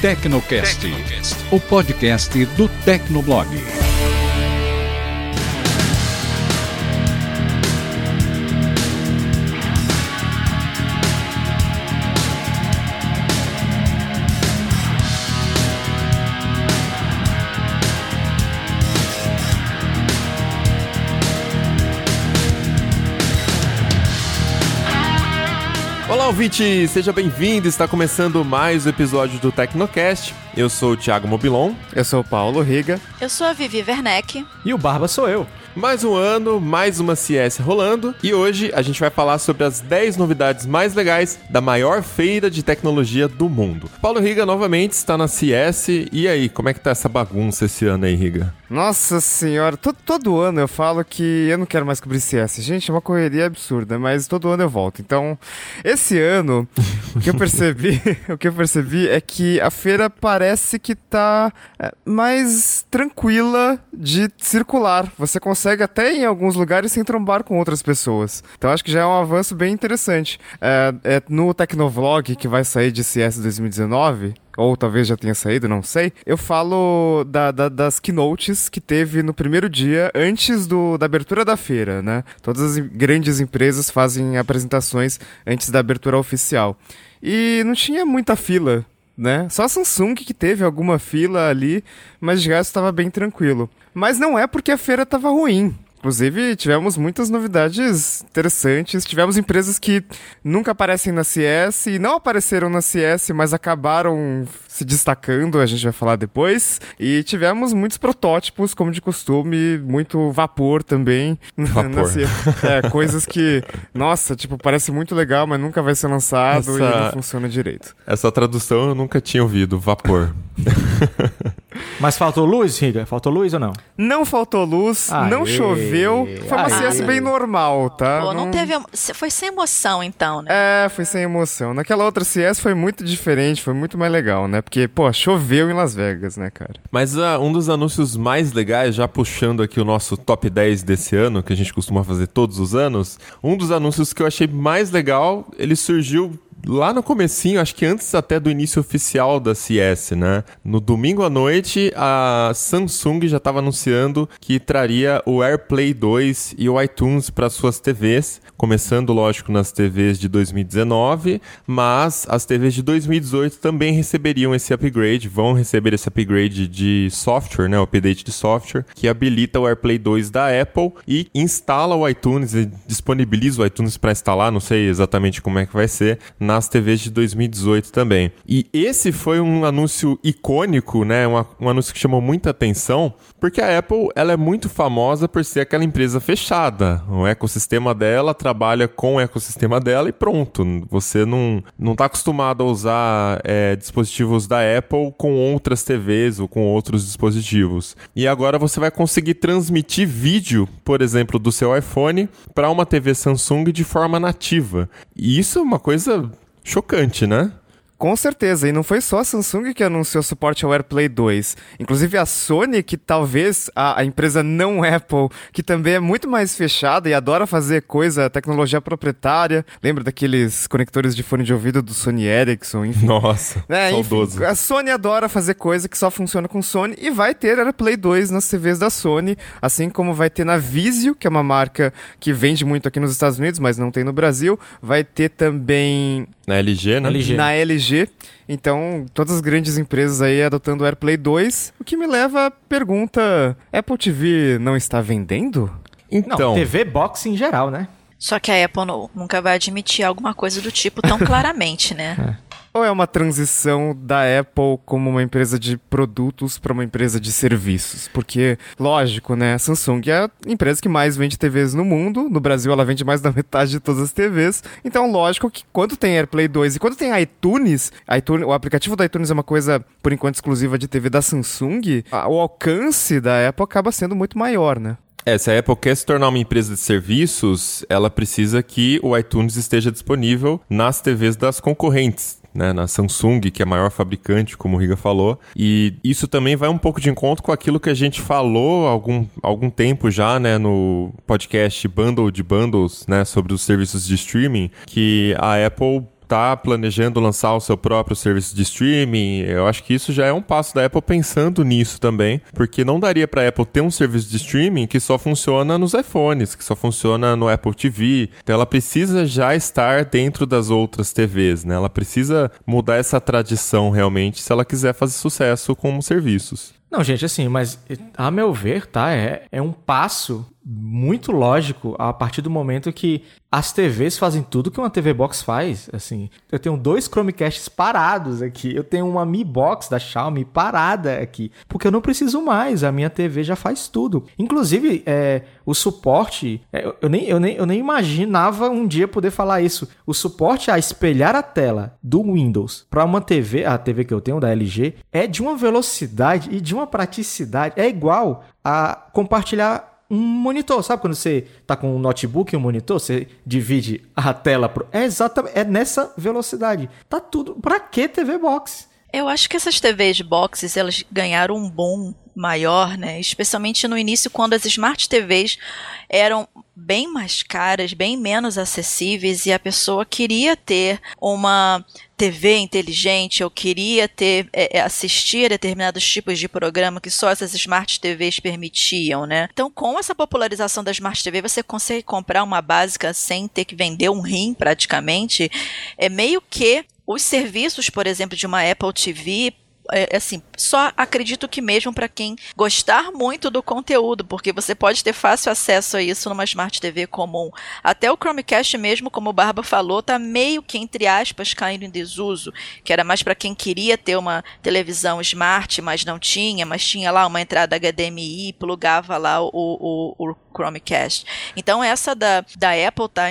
Tecnocast, o podcast do Tecnoblog. Olá, ouvinte! Seja bem-vindo! Está começando mais um episódio do Tecnocast. Eu sou o Thiago Mobilon. Eu sou o Paulo Riga. Eu sou a Vivi Werneck. E o Barba sou eu. Mais um ano, mais uma CS rolando e hoje a gente vai falar sobre as 10 novidades mais legais da maior feira de tecnologia do mundo. Paulo Riga novamente está na CS e aí, como é que tá essa bagunça esse ano aí, Riga? Nossa senhora, todo, todo ano eu falo que eu não quero mais cobrir CS. Gente, é uma correria absurda, mas todo ano eu volto. Então, esse ano, o que eu percebi, o que eu percebi é que a feira parece que tá é, mais tranquila de circular. Você consegue até em alguns lugares sem trombar com outras pessoas. Então acho que já é um avanço bem interessante. É, é no Tecnovlog que vai sair de CS 2019, ou talvez já tenha saído, não sei. Eu falo da, da, das keynotes que teve no primeiro dia, antes do, da abertura da feira, né? Todas as grandes empresas fazem apresentações antes da abertura oficial. E não tinha muita fila. Né? Só a Samsung que teve alguma fila ali, mas de resto estava bem tranquilo. Mas não é porque a feira estava ruim. Inclusive, tivemos muitas novidades interessantes. Tivemos empresas que nunca aparecem na CS e não apareceram na CS, mas acabaram se destacando, a gente vai falar depois. E tivemos muitos protótipos, como de costume, muito vapor também. Vapor. é, coisas que, nossa, tipo, parece muito legal, mas nunca vai ser lançado Essa... e não funciona direito. Essa tradução eu nunca tinha ouvido, vapor. Mas faltou luz, Riga? Faltou luz ou não? Não faltou luz, Aê. não choveu. Foi uma Aê. CS bem normal, tá? Pô, não... não teve. Foi sem emoção, então, né? É, foi sem emoção. Naquela outra CS foi muito diferente, foi muito mais legal, né? Porque, pô, choveu em Las Vegas, né, cara? Mas uh, um dos anúncios mais legais, já puxando aqui o nosso top 10 desse ano, que a gente costuma fazer todos os anos, um dos anúncios que eu achei mais legal, ele surgiu lá no comecinho, acho que antes até do início oficial da CS, né? No domingo à noite, a Samsung já estava anunciando que traria o AirPlay 2 e o iTunes para suas TVs, começando, lógico, nas TVs de 2019, mas as TVs de 2018 também receberiam esse upgrade, vão receber esse upgrade de software, né? O update de software, que habilita o AirPlay 2 da Apple e instala o iTunes e disponibiliza o iTunes para instalar, não sei exatamente como é que vai ser, nas TVs de 2018 também. E esse foi um anúncio icônico, né? Um, um anúncio que chamou muita atenção, porque a Apple ela é muito famosa por ser aquela empresa fechada. O ecossistema dela trabalha com o ecossistema dela e pronto. Você não, não tá acostumado a usar é, dispositivos da Apple com outras TVs ou com outros dispositivos. E agora você vai conseguir transmitir vídeo, por exemplo, do seu iPhone para uma TV Samsung de forma nativa. E isso é uma coisa chocante, né? Com certeza, e não foi só a Samsung que anunciou suporte ao AirPlay 2. Inclusive a Sony, que talvez a, a, empresa não Apple, que também é muito mais fechada e adora fazer coisa, tecnologia proprietária. Lembra daqueles conectores de fone de ouvido do Sony Ericsson, enfim. Nossa, é, saudoso. Enfim, a Sony adora fazer coisa que só funciona com Sony e vai ter AirPlay 2 nas TVs da Sony, assim como vai ter na Vizio, que é uma marca que vende muito aqui nos Estados Unidos, mas não tem no Brasil. Vai ter também na LG, né? LG. Na LG. Então, todas as grandes empresas aí adotando o AirPlay 2, o que me leva à pergunta: Apple TV não está vendendo? Então, não, TV Box em geral, né? Só que a Apple não, nunca vai admitir alguma coisa do tipo tão claramente, né? É. Ou é uma transição da Apple como uma empresa de produtos para uma empresa de serviços? Porque, lógico, né? A Samsung é a empresa que mais vende TVs no mundo. No Brasil, ela vende mais da metade de todas as TVs. Então, lógico que quando tem AirPlay 2 e quando tem iTunes, iTunes o aplicativo da iTunes é uma coisa, por enquanto, exclusiva de TV da Samsung, o alcance da Apple acaba sendo muito maior, né? É, se a Apple quer se tornar uma empresa de serviços, ela precisa que o iTunes esteja disponível nas TVs das concorrentes né, na Samsung, que é a maior fabricante, como o Riga falou. E isso também vai um pouco de encontro com aquilo que a gente falou há algum, algum tempo já, né, no podcast Bundle de Bundles, né, sobre os serviços de streaming, que a Apple tá planejando lançar o seu próprio serviço de streaming. Eu acho que isso já é um passo da Apple pensando nisso também, porque não daria para a Apple ter um serviço de streaming que só funciona nos iPhones, que só funciona no Apple TV. Então ela precisa já estar dentro das outras TVs, né? Ela precisa mudar essa tradição realmente se ela quiser fazer sucesso como serviços. Não, gente, assim, mas a meu ver, tá? É, é um passo muito lógico a partir do momento que as TVs fazem tudo que uma TV Box faz. Assim, eu tenho dois Chromecasts parados aqui, eu tenho uma Mi Box da Xiaomi parada aqui, porque eu não preciso mais, a minha TV já faz tudo. Inclusive, é, o suporte, é, eu, nem, eu, nem, eu nem imaginava um dia poder falar isso. O suporte a espelhar a tela do Windows para uma TV, a TV que eu tenho da LG, é de uma velocidade e de uma praticidade, é igual a compartilhar um monitor, sabe quando você tá com um notebook e um monitor, você divide a tela pro... é exatamente é nessa velocidade. Tá tudo. Para que TV box? Eu acho que essas TVs boxes elas ganharam um boom maior, né? Especialmente no início, quando as smart TVs eram bem mais caras, bem menos acessíveis e a pessoa queria ter uma TV inteligente, eu queria ter é, é, assistir a determinados tipos de programa que só essas smart TVs permitiam, né? Então, com essa popularização da smart TV, você consegue comprar uma básica sem ter que vender um rim praticamente. É meio que os serviços, por exemplo, de uma Apple TV é, assim, só acredito que mesmo para quem gostar muito do conteúdo, porque você pode ter fácil acesso a isso numa Smart TV comum. Até o Chromecast mesmo, como o Barba falou, tá meio que entre aspas caindo em desuso, que era mais para quem queria ter uma televisão smart, mas não tinha, mas tinha lá uma entrada HDMI, plugava lá o, o, o Chromecast. Então essa da, da Apple tá,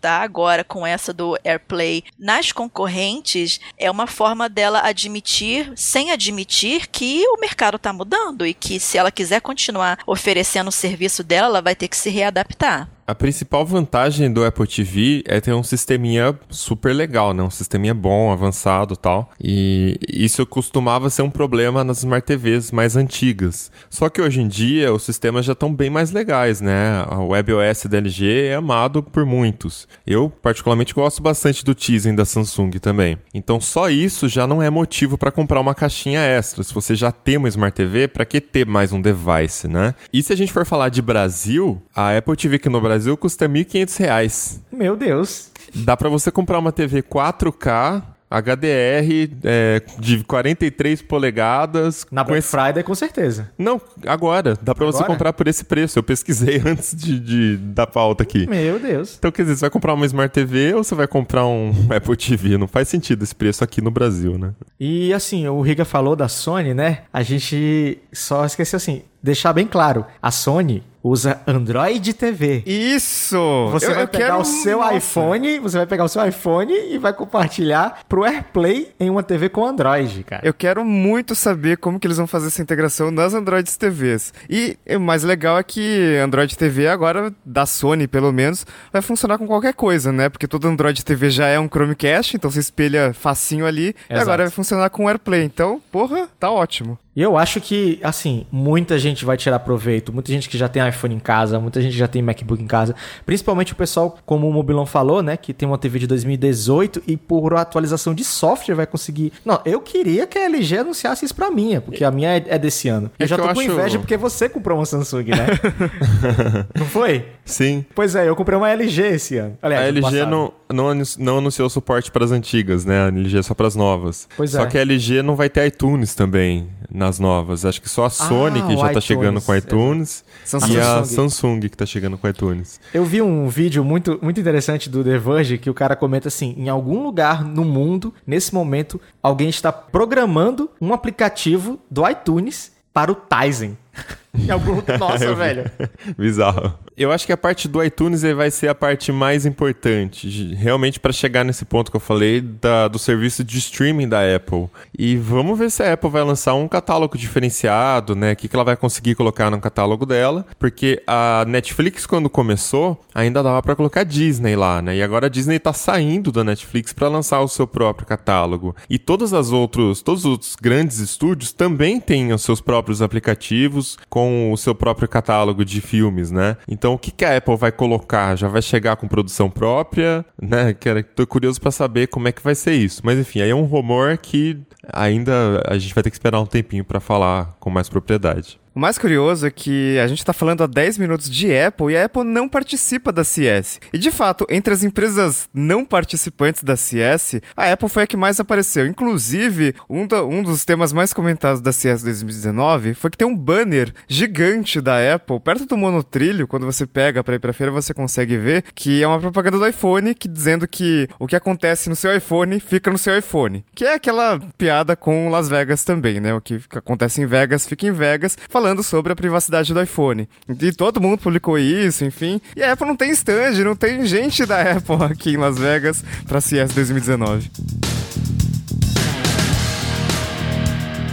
tá agora com essa do AirPlay nas concorrentes é uma forma dela admitir, sem admitir, que o mercado está mudando e que se ela quiser continuar oferecendo o serviço dela, ela vai ter que se readaptar. A principal vantagem do Apple TV é ter um sisteminha super legal, né? Um sisteminha bom, avançado tal. E isso costumava ser um problema nas Smart TVs mais antigas. Só que hoje em dia os sistemas já estão bem mais legais, né? A WebOS da LG é amado por muitos. Eu, particularmente, gosto bastante do Tizen da Samsung também. Então só isso já não é motivo para comprar uma caixinha extra. Se você já tem uma Smart TV, para que ter mais um device, né? E se a gente for falar de Brasil, a Apple TV aqui no Brasil Brasil custa R$ 1.500. Meu Deus. Dá para você comprar uma TV 4K HDR é, de 43 polegadas. Na Black esse... Friday, com certeza. Não, agora. Dá pra agora? você comprar por esse preço. Eu pesquisei antes de, de, da pauta aqui. Meu Deus. Então, quer dizer, você vai comprar uma Smart TV ou você vai comprar um Apple TV? Não faz sentido esse preço aqui no Brasil, né? E assim, o Riga falou da Sony, né? A gente só esqueceu assim, deixar bem claro. A Sony usa Android TV. Isso! Você eu, vai eu pegar quero... o seu Nossa. iPhone, você vai pegar o seu iPhone e vai compartilhar pro AirPlay em uma TV com Android, cara. Eu quero muito saber como que eles vão fazer essa integração nas Android TVs. E o mais legal é que Android TV agora, da Sony pelo menos, vai funcionar com qualquer coisa, né? Porque todo Android TV já é um Chromecast, então você espelha facinho ali, Exato. e agora vai funcionar com AirPlay. Então, porra, tá ótimo. E eu acho que, assim, muita gente vai tirar proveito, muita gente que já tem iPhone em casa, muita gente já tem MacBook em casa, principalmente o pessoal, como o Mobilão falou, né, que tem uma TV de 2018 e por atualização de software vai conseguir. Não, eu queria que a LG anunciasse isso pra minha, porque a minha é desse ano. Eu é já tô eu com acho... inveja porque você comprou uma Samsung, né? não foi? Sim. Pois é, eu comprei uma LG esse ano. Aliás, a LG não, não, não anunciou suporte para as antigas, né? A LG é só para as novas. Pois Só é. que a LG não vai ter iTunes também nas novas. Acho que só a Sony ah, que já está chegando com iTunes Samsung. e a Samsung que está chegando com iTunes. Eu vi um vídeo muito, muito interessante do The Verge que o cara comenta assim: em algum lugar no mundo, nesse momento, alguém está programando um aplicativo do iTunes para o Tizen. em algum... Nossa, velho. Bizarro. Eu acho que a parte do iTunes vai ser a parte mais importante, realmente para chegar nesse ponto que eu falei da, do serviço de streaming da Apple. E vamos ver se a Apple vai lançar um catálogo diferenciado, né? O que, que ela vai conseguir colocar no catálogo dela, porque a Netflix quando começou ainda dava para colocar Disney lá, né? E agora a Disney tá saindo da Netflix para lançar o seu próprio catálogo. E todos as outros, todos os grandes estúdios também têm os seus próprios aplicativos com o seu próprio catálogo de filmes, né? Então, o que, que a Apple vai colocar? Já vai chegar com produção própria, né? Quero, tô curioso para saber como é que vai ser isso. Mas enfim, aí é um rumor que ainda a gente vai ter que esperar um tempinho para falar com mais propriedade. O mais curioso é que a gente está falando há 10 minutos de Apple e a Apple não participa da CS. E de fato, entre as empresas não participantes da CS, a Apple foi a que mais apareceu. Inclusive, um, do, um dos temas mais comentados da CS 2019 foi que tem um banner gigante da Apple perto do monotrilho. Quando você pega para ir para feira, você consegue ver que é uma propaganda do iPhone que dizendo que o que acontece no seu iPhone fica no seu iPhone. Que é aquela piada com Las Vegas também, né? O que acontece em Vegas fica em Vegas. Falando falando sobre a privacidade do iPhone. E todo mundo publicou isso, enfim. E a Apple não tem stand, não tem gente da Apple aqui em Las Vegas para CES 2019.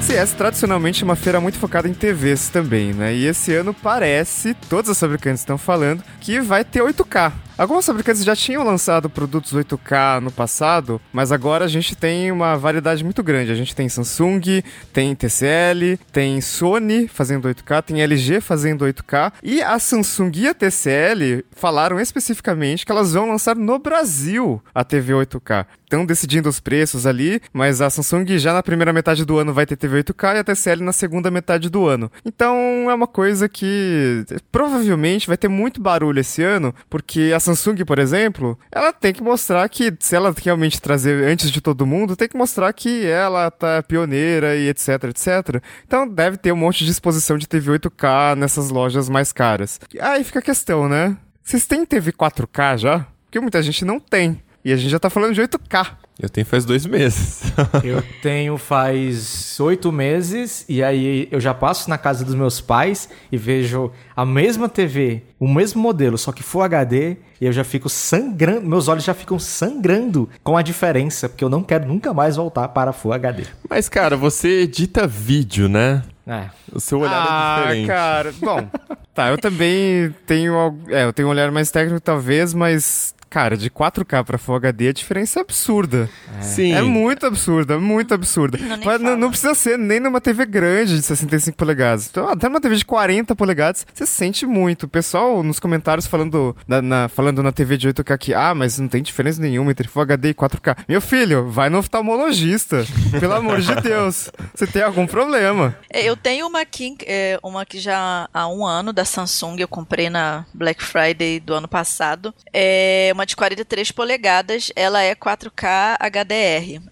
CES tradicionalmente é uma feira muito focada em TVs também, né? E esse ano parece, todos os fabricantes estão falando, que vai ter 8K. Alguns fabricantes já tinham lançado produtos 8K no passado, mas agora a gente tem uma variedade muito grande. A gente tem Samsung, tem TCL, tem Sony fazendo 8K, tem LG fazendo 8K e a Samsung e a TCL falaram especificamente que elas vão lançar no Brasil a TV 8K. Estão decidindo os preços ali, mas a Samsung já na primeira metade do ano vai ter TV 8K e a TCL na segunda metade do ano. Então é uma coisa que provavelmente vai ter muito barulho esse ano, porque a Samsung, por exemplo, ela tem que mostrar que, se ela realmente trazer antes de todo mundo, tem que mostrar que ela tá pioneira e etc, etc. Então deve ter um monte de exposição de TV 8K nessas lojas mais caras. Aí fica a questão, né? Vocês têm TV 4K já? Porque muita gente não tem. E a gente já tá falando de 8K. Eu tenho faz dois meses. eu tenho faz oito meses e aí eu já passo na casa dos meus pais e vejo a mesma TV, o mesmo modelo, só que Full HD e eu já fico sangrando, meus olhos já ficam sangrando com a diferença, porque eu não quero nunca mais voltar para Full HD. Mas cara, você edita vídeo, né? É. O seu olhar é ah, é diferente. cara, bom. Tá, eu também tenho, é, eu tenho um olhar mais técnico talvez, mas Cara, de 4K pra Full HD a diferença é absurda. É. Sim. É muito absurda, muito absurda. Não, Mas não, não, precisa ser nem numa TV grande de 65 polegadas. Então, até numa TV de 40 polegadas, você sente muito. O pessoal nos comentários falando na, na, falando na TV de 8K que, ah, mas não tem diferença nenhuma entre Full HD e 4K. Meu filho, vai no oftalmologista. pelo amor de Deus. Você tem algum problema. É, eu tenho uma aqui, é, uma que já há um ano da Samsung, eu comprei na Black Friday do ano passado. É uma de 43 polegadas, ela é 4K HDR.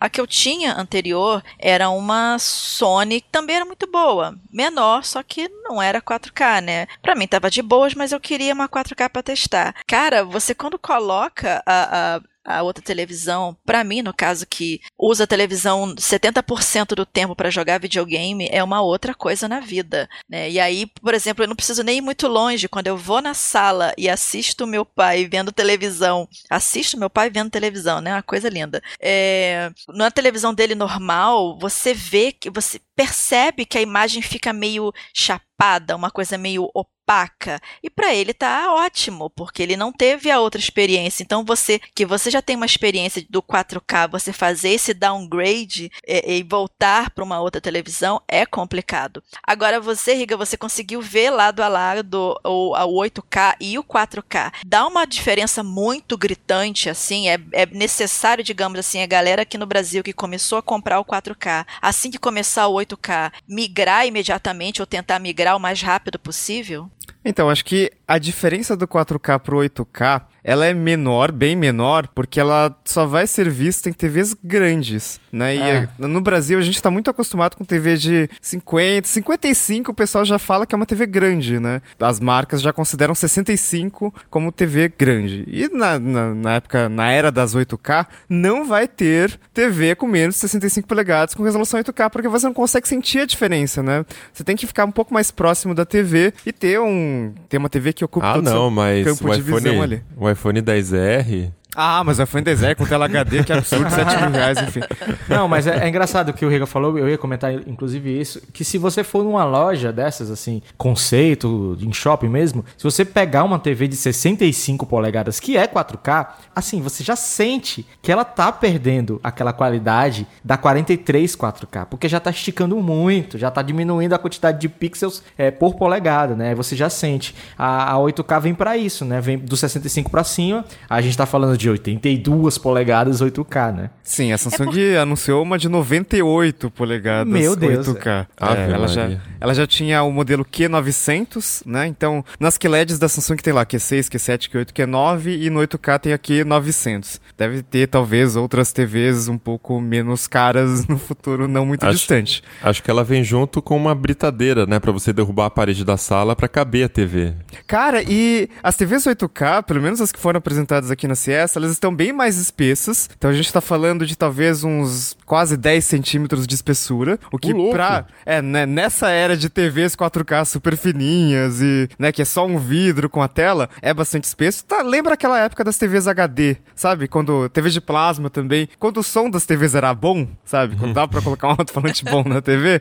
A, que eu tinha anterior era uma Sony que também era muito boa, menor, só que não era 4K, né? Pra mim tava de boas, mas eu queria uma 4K para testar. Cara, você quando coloca a, a a outra televisão, para mim, no caso que usa a televisão 70% do tempo para jogar videogame, é uma outra coisa na vida, né? E aí, por exemplo, eu não preciso nem ir muito longe, quando eu vou na sala e assisto meu pai vendo televisão, assisto meu pai vendo televisão, né? Uma coisa linda. É, na televisão dele normal, você vê que você percebe que a imagem fica meio chapada, uma coisa meio opaca. E para ele tá ótimo, porque ele não teve a outra experiência. Então você que você já tem uma experiência do 4K, você fazer esse downgrade e, e voltar para uma outra televisão é complicado. Agora você, Riga, você conseguiu ver lado a lado o, o 8K e o 4K. Dá uma diferença muito gritante assim, é, é necessário, digamos assim, a galera aqui no Brasil que começou a comprar o 4K, assim que começar o 8K, migrar imediatamente ou tentar migrar o mais rápido possível? Então, acho que a diferença do 4K pro 8K ela é menor, bem menor, porque ela só vai ser vista em TVs grandes, né? E é. no Brasil a gente está muito acostumado com TV de 50, 55 o pessoal já fala que é uma TV grande, né? As marcas já consideram 65 como TV grande. E na, na, na época, na era das 8K, não vai ter TV com menos de 65 polegadas com resolução 8K, porque você não consegue sentir a diferença, né? Você tem que ficar um pouco mais próximo da TV e ter um ter uma TV que ocupa ah, todo não, o mas campo o iPhone, visão ali. O iPhone 10R Ah, mas em deserto com tela HD, que absurdo, 7 mil reais, enfim. Não, mas é, é engraçado o que o Riga falou, eu ia comentar inclusive isso, que se você for numa loja dessas, assim, conceito, em shopping mesmo, se você pegar uma TV de 65 polegadas, que é 4K, assim, você já sente que ela tá perdendo aquela qualidade da 43 4K, porque já tá esticando muito, já tá diminuindo a quantidade de pixels é, por polegada, né? Você já sente. A, a 8K vem para isso, né? Vem do 65 para cima. A gente tá falando de 82 polegadas 8K, né? Sim, a Samsung é por... anunciou uma de 98 polegadas Meu Deus. 8K. É, ela, já, ela já tinha o modelo Q900, né? Então, nas QLEDs da Samsung tem lá Q6, Q7, Q8, Q9 e no 8K tem a Q900. Deve ter talvez outras TVs um pouco menos caras no futuro não muito acho, distante. Acho que ela vem junto com uma britadeira, né, para você derrubar a parede da sala para caber a TV. Cara, e as TVs 8K, pelo menos as que foram apresentadas aqui na CS, elas estão bem mais espessas. Então a gente tá falando de talvez uns quase 10 centímetros de espessura, o que uh, pra é, né, nessa era de TVs 4K super fininhas e, né, que é só um vidro com a tela, é bastante espesso. Tá, lembra aquela época das TVs HD, sabe? Quando TV de plasma também, quando o som das TVs era bom, sabe? Quando dava para colocar um alto-falante bom na TV.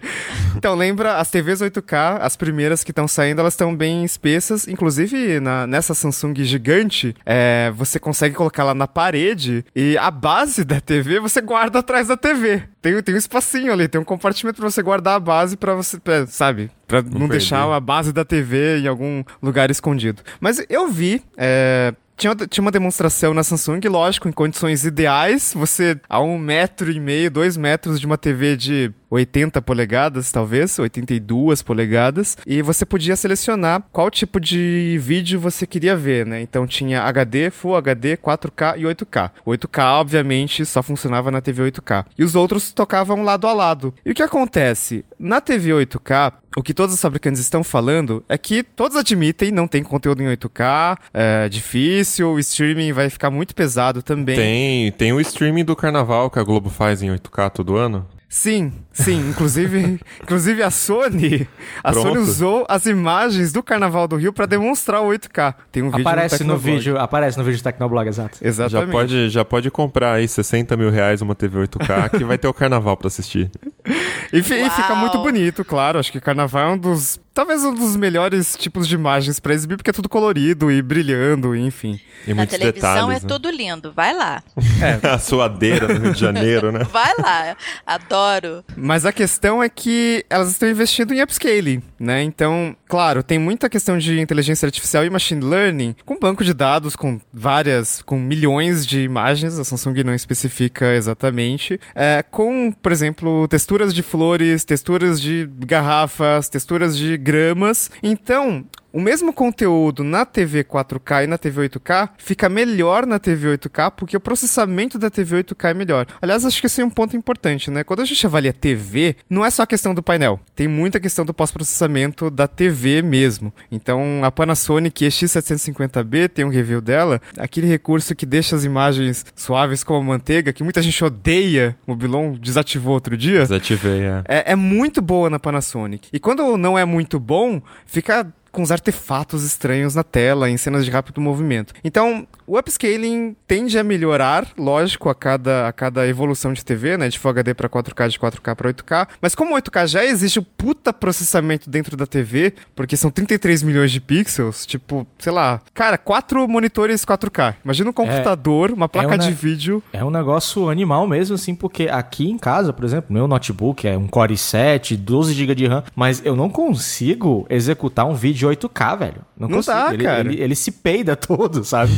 Então lembra as TVs 8K, as primeiras que estão saindo, elas estão bem espessas, inclusive na, nessa Samsung gigante, é, você consegue colocar lá na parede e a base da TV você guarda atrás da TV. Tem, tem um espacinho ali, tem um compartimento para você guardar a base para você, pra, sabe? Pra não, não deixar a base da TV em algum lugar escondido. Mas eu vi, é, tinha, tinha uma demonstração na Samsung, lógico, em condições ideais, você a um metro e meio, dois metros de uma TV de 80 polegadas, talvez, 82 polegadas, e você podia selecionar qual tipo de vídeo você queria ver, né? Então tinha HD, Full HD, 4K e 8K. O 8K, obviamente, só funcionava na TV 8K. E os outros tocavam lado a lado. E o que acontece? Na TV 8K, o que todos os fabricantes estão falando é que todos admitem, não tem conteúdo em 8K, é difícil, o streaming vai ficar muito pesado também. Tem, tem o streaming do carnaval que a Globo faz em 8K todo ano. Sim, sim. Inclusive, inclusive a Sony, a Pronto. Sony usou as imagens do Carnaval do Rio para demonstrar o 8K. Tem um vídeo aparece no, no vídeo, aparece no vídeo do Tecnoblog, exato. Exatamente. Já pode, já pode comprar aí 60 mil reais uma TV 8K que vai ter o Carnaval para assistir. E, e, fica muito bonito, claro. Acho que Carnaval é um dos talvez um dos melhores tipos de imagens para exibir, porque é tudo colorido e brilhando, enfim. E Na televisão detalhes, é né? tudo lindo, vai lá. É. a suadeira no Rio de Janeiro, né? Vai lá, adoro. Mas a questão é que elas estão investindo em upscaling, né? Então, claro, tem muita questão de inteligência artificial e machine learning, com banco de dados, com várias, com milhões de imagens, a Samsung não especifica exatamente, é, com, por exemplo, texturas de flores, texturas de garrafas, texturas de gramas. Então, o mesmo conteúdo na TV 4K e na TV 8K fica melhor na TV 8K porque o processamento da TV 8K é melhor. Aliás, acho que esse é um ponto importante, né? Quando a gente avalia TV, não é só a questão do painel, tem muita questão do pós-processamento da TV mesmo. Então, a Panasonic EX750B tem um review dela, aquele recurso que deixa as imagens suaves como manteiga, que muita gente odeia, o Bilon desativou outro dia. Desativei, é. É, é muito boa na Panasonic. E quando não é muito bom, fica com os artefatos estranhos na tela, em cenas de rápido movimento. Então, o upscaling tende a melhorar, lógico, a cada, a cada evolução de TV, né? De Full HD para 4K, de 4K para 8K. Mas como 8K já existe o puta processamento dentro da TV, porque são 33 milhões de pixels, tipo, sei lá, cara, quatro monitores 4K. Imagina um computador, é, uma placa é um de vídeo. É um negócio animal mesmo, assim, porque aqui em casa, por exemplo, meu notebook é um Core i7, 12 GB de RAM, mas eu não consigo executar um vídeo de 8K, velho. Não, não consigo. dá, ele, cara. Ele, ele, se peida todo, sabe?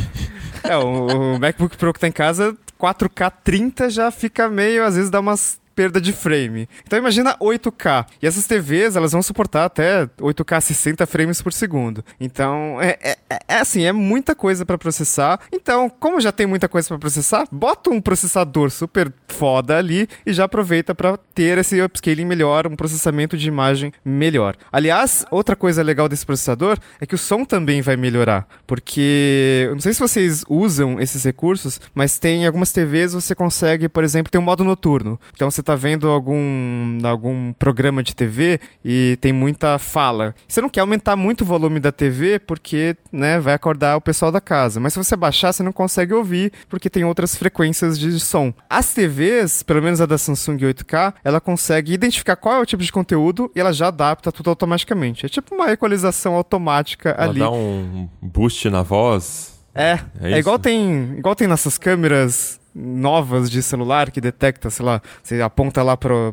é, o, o MacBook Pro que tá em casa, 4K 30 já fica meio, às vezes dá umas perda de frame. Então imagina 8K. E essas TVs, elas vão suportar até 8K 60 frames por segundo. Então, é, é, é assim, é muita coisa para processar. Então, como já tem muita coisa para processar, bota um processador super foda ali e já aproveita para ter esse upscaling melhor, um processamento de imagem melhor. Aliás, outra coisa legal desse processador é que o som também vai melhorar, porque eu não sei se vocês usam esses recursos, mas tem algumas TVs você consegue, por exemplo, ter um modo noturno. Então você você tá vendo algum, algum programa de TV e tem muita fala. Você não quer aumentar muito o volume da TV porque, né, vai acordar o pessoal da casa. Mas se você baixar, você não consegue ouvir porque tem outras frequências de som. As TVs, pelo menos a da Samsung 8K, ela consegue identificar qual é o tipo de conteúdo e ela já adapta tudo automaticamente. É tipo uma equalização automática Ela ali. dá um boost na voz. É, É é, igual tem, igual tem nessas câmeras novas de celular que detecta, sei lá, você aponta lá pra,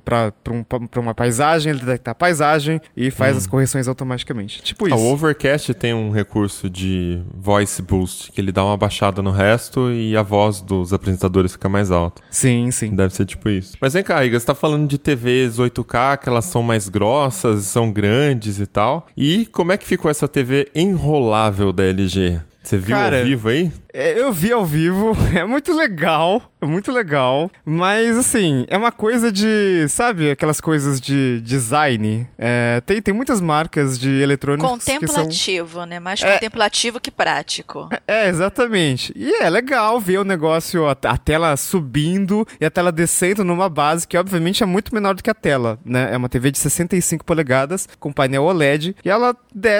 um- pra uma paisagem, ele detecta a paisagem e faz as correções automaticamente. Tipo Ah, isso. o Overcast tem um recurso de voice boost, que ele dá uma baixada no resto e a voz dos apresentadores fica mais alta. Sim, sim. Deve ser tipo isso. Mas vem cá, Iga, você tá falando de TVs 8K, que elas são mais grossas, são grandes e tal. E como é que ficou essa TV enrolável da LG? Você viu Cara, ao vivo aí? É, Eu vi ao vivo, é muito legal, é muito legal, mas assim, é uma coisa de, sabe, aquelas coisas de design. É, tem, tem muitas marcas de eletrônicos que são... Contemplativo, né? Mais É. contemplativo que prático. É, exatamente. E é legal ver o negócio, a, a tela subindo e a tela descendo numa base que obviamente é muito menor do que a tela, né? É uma TV de 65 polegadas com painel OLED e ela,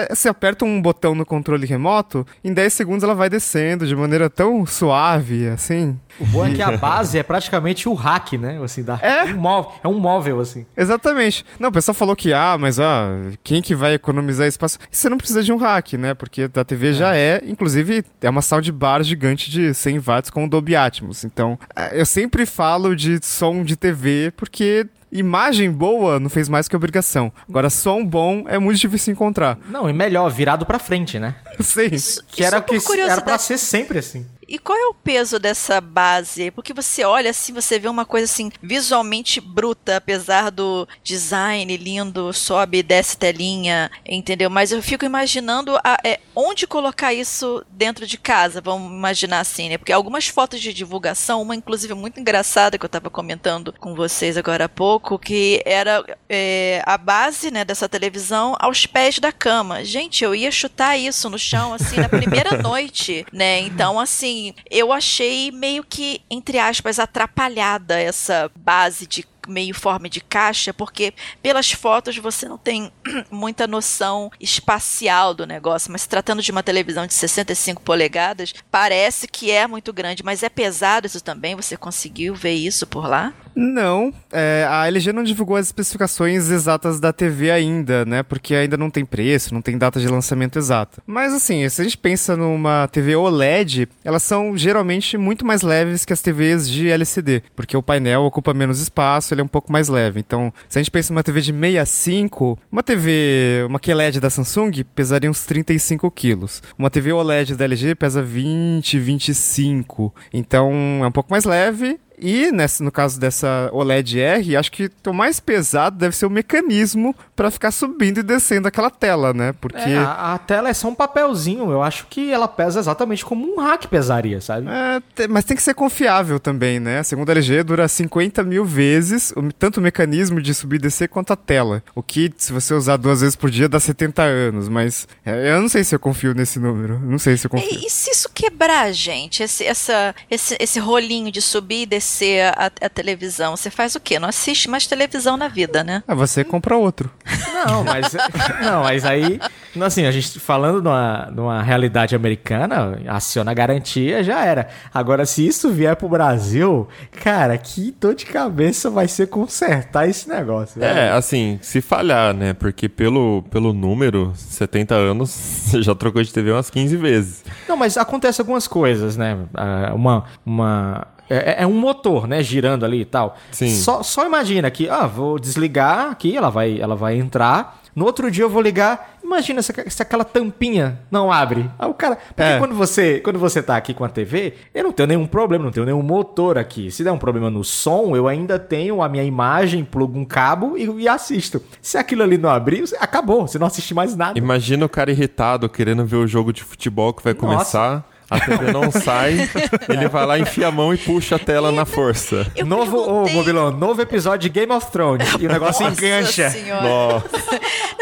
você aperta um botão no controle remoto, em 10 segundos ela vai descendo de maneira tão suave, assim. O bom é que a base é praticamente o hack, né? Assim, da, É? Um móvel, é um móvel, assim. Exatamente. Não, o pessoal falou que, ah, mas ah, quem que vai economizar espaço? Você não precisa de um rack, né? Porque a TV já é, inclusive, é uma soundbar gigante de 100 watts com Dolby Atmos. Então, eh, eu sempre falo de som de TV porque imagem boa não fez mais que obrigação. Agora, som bom é muito difícil encontrar. Não, e melhor, virado pra frente, né? Sim. Que era, que era pra ser sempre assim. E qual é o peso dessa base? Porque você olha assim, você vê uma coisa assim, visualmente bruta, apesar do design lindo, sobe e desce telinha, entendeu? Mas eu fico imaginando a- é, onde colocar isso dentro de casa, vamos imaginar assim, né? Porque algumas fotos de divulgação, uma inclusive muito engraçada que eu tava comentando com vocês agora há pouco, que era é, a base né, dessa televisão aos pés da cama. Gente, eu ia chutar isso no chão, assim, na primeira noite, né? Então, assim, eu achei meio que, entre aspas, atrapalhada essa base de meio forma de caixa, porque pelas fotos você não tem muita noção espacial do negócio, mas tratando de uma televisão de 65 polegadas, parece que é muito grande, mas é pesado isso também, você conseguiu ver isso por lá? Não, é, a LG não divulgou as especificações exatas da TV ainda, né? Porque ainda não tem preço, não tem data de lançamento exata. Mas assim, se a gente pensa numa TV OLED, elas são geralmente muito mais leves que as TVs de LCD, porque o painel ocupa menos espaço, ele é um pouco mais leve. Então, se a gente pensa numa TV de 65, uma TV, uma QLED da Samsung pesaria uns 35 quilos. Uma TV OLED da LG pesa 20, 25. Então, é um pouco mais leve e nesse, no caso dessa OLED R, acho que o mais pesado deve ser o mecanismo para ficar subindo e descendo aquela tela, né? Porque. É, a, a tela é só um papelzinho. Eu acho que ela pesa exatamente como um hack pesaria, sabe? É, te- mas tem que ser confiável também, né? Segundo a LG, dura 50 mil vezes, o- tanto o mecanismo de subir e descer quanto a tela. O que, se você usar duas vezes por dia, dá 70 anos. Mas é, eu não sei se eu confio nesse número. Não sei se eu confio. E, e se isso quebrar, gente? Esse, essa, esse, esse rolinho de subir e descer a, a televisão, você faz o quê? Não assiste mais televisão na vida, né? Ah, você compra outro. Não, mas. não, mas aí. Assim, a gente falando numa, numa realidade americana, aciona a garantia, já era. Agora, se isso vier pro Brasil, cara, que dor de cabeça vai ser consertar esse negócio. É, velho. assim, se falhar, né? Porque pelo, pelo número, 70 anos, você já trocou de TV umas 15 vezes. Não, mas acontece algumas coisas, né? Ah, Uma. uma é, é um motor, né? Girando ali e tal. Sim. Só, só imagina que, ah, vou desligar aqui, ela vai, ela vai entrar. No outro dia eu vou ligar. Imagina se, se aquela tampinha não abre. Aí o cara. Porque É. quando, você, quando você tá aqui com a TV, eu não tenho nenhum problema, não tenho nenhum motor aqui. Se der um problema no som, eu ainda tenho a minha imagem, plugo um cabo e, e assisto. Se aquilo ali não abrir, acabou. Você não assiste mais nada. Imagina o cara irritado querendo ver o jogo de futebol que vai Nossa. começar. A TV não sai, ele vai lá, enfia a mão e puxa a tela na força. Eu novo, ô, perguntei- Mobilon, novo episódio de Game of Thrones. E o negócio Nossa engancha. Senhora. Nossa.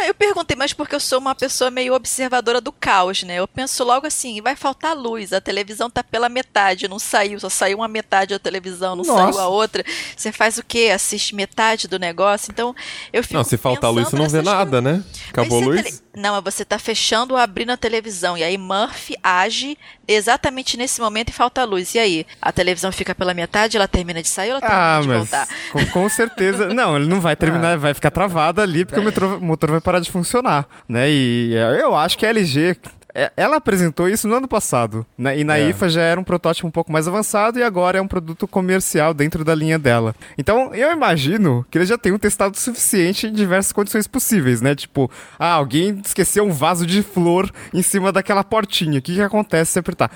Eu perguntei, mas porque eu sou uma pessoa meio observadora do caos, né? Eu penso logo assim, vai faltar luz, a televisão tá pela metade, não saiu, só saiu uma metade da televisão, não Nossa. saiu a outra. Você faz o quê? Assiste metade do negócio? Então, eu fico Não, se faltar luz, você não vê nada, né? Acabou a luz? tele- Não, mas você tá fechando ou abrindo a televisão. E aí Murphy age exatamente nesse momento e falta luz. E aí? A televisão fica pela metade, ela termina de sair ou ela termina Ah, de mas voltar? com, com certeza. Não, ele não vai terminar, vai ficar travado ali porque o motor, motor vai parar de funcionar, né? E eu acho que a LG é, ela apresentou isso no ano passado, né? E na É. IFA já era um protótipo um pouco mais avançado e agora é um produto comercial dentro da linha dela. Então, eu imagino que eles já tenham testado o suficiente em diversas condições possíveis, né? Tipo, ah, alguém esqueceu um vaso de flor em cima daquela portinha. O que que acontece se apertar?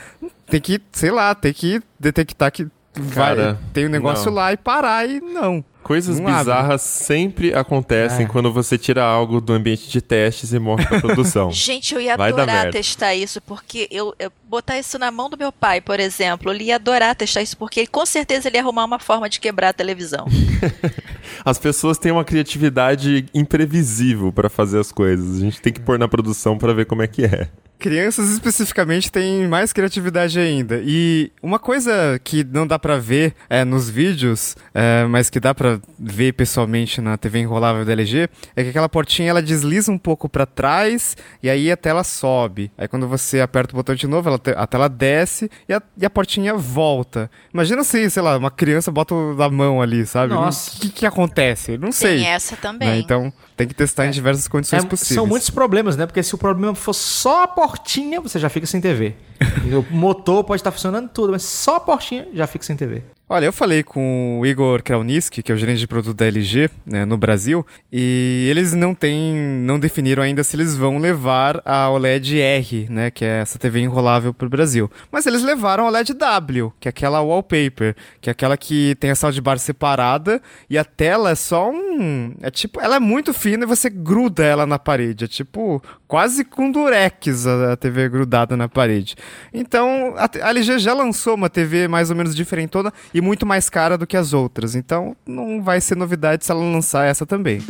Tem que, sei lá, tem que detectar que vai, Cara, tem um negócio não. lá e parar e não. Coisas Não abre. bizarras sempre acontecem É. quando você tira algo do ambiente de testes e morre pra produção. Gente, eu ia Vai adorar testar isso, porque eu, eu botar isso na mão do meu pai, por exemplo, ele ia adorar testar isso, porque ele, com certeza ele ia arrumar uma forma de quebrar a televisão. As pessoas têm uma criatividade imprevisível pra fazer as coisas. A gente tem que pôr na produção pra ver como é que é. Crianças especificamente têm mais criatividade ainda. E uma coisa que não dá pra ver é, nos vídeos, é, mas que dá pra ver pessoalmente na TV enrolável da LG, é que aquela portinha ela desliza um pouco pra trás e aí a tela sobe. Aí quando você aperta o botão de novo, ela te- a tela desce e a, e a portinha volta. Imagina se, sei lá, uma criança bota da mão ali, sabe? Nossa. O que, que acontece? Não sei. Tem essa também. né? Então tem que testar em diversas condições É, possíveis. são muitos problemas, né? Porque se o problema for só a portinha, você já fica sem TV. E o motor pode estar funcionando tudo, mas só a portinha já fica sem TV. Olha, eu falei com o Igor Krauniski, que é o gerente de produto da LG né, no Brasil, e eles não têm, não definiram ainda se eles vão levar a OLED R, né, que é essa TV enrolável para o Brasil. Mas eles levaram a OLED W, que é aquela wallpaper, que é aquela que tem a soundbar separada e a tela é só um, é tipo, ela é muito fina e você gruda ela na parede, é tipo quase com durex a, a TV grudada na parede. Então, a, a LG já lançou uma TV mais ou menos diferentona e muito mais cara do que as outras. Então, não vai ser novidade se ela lançar essa também.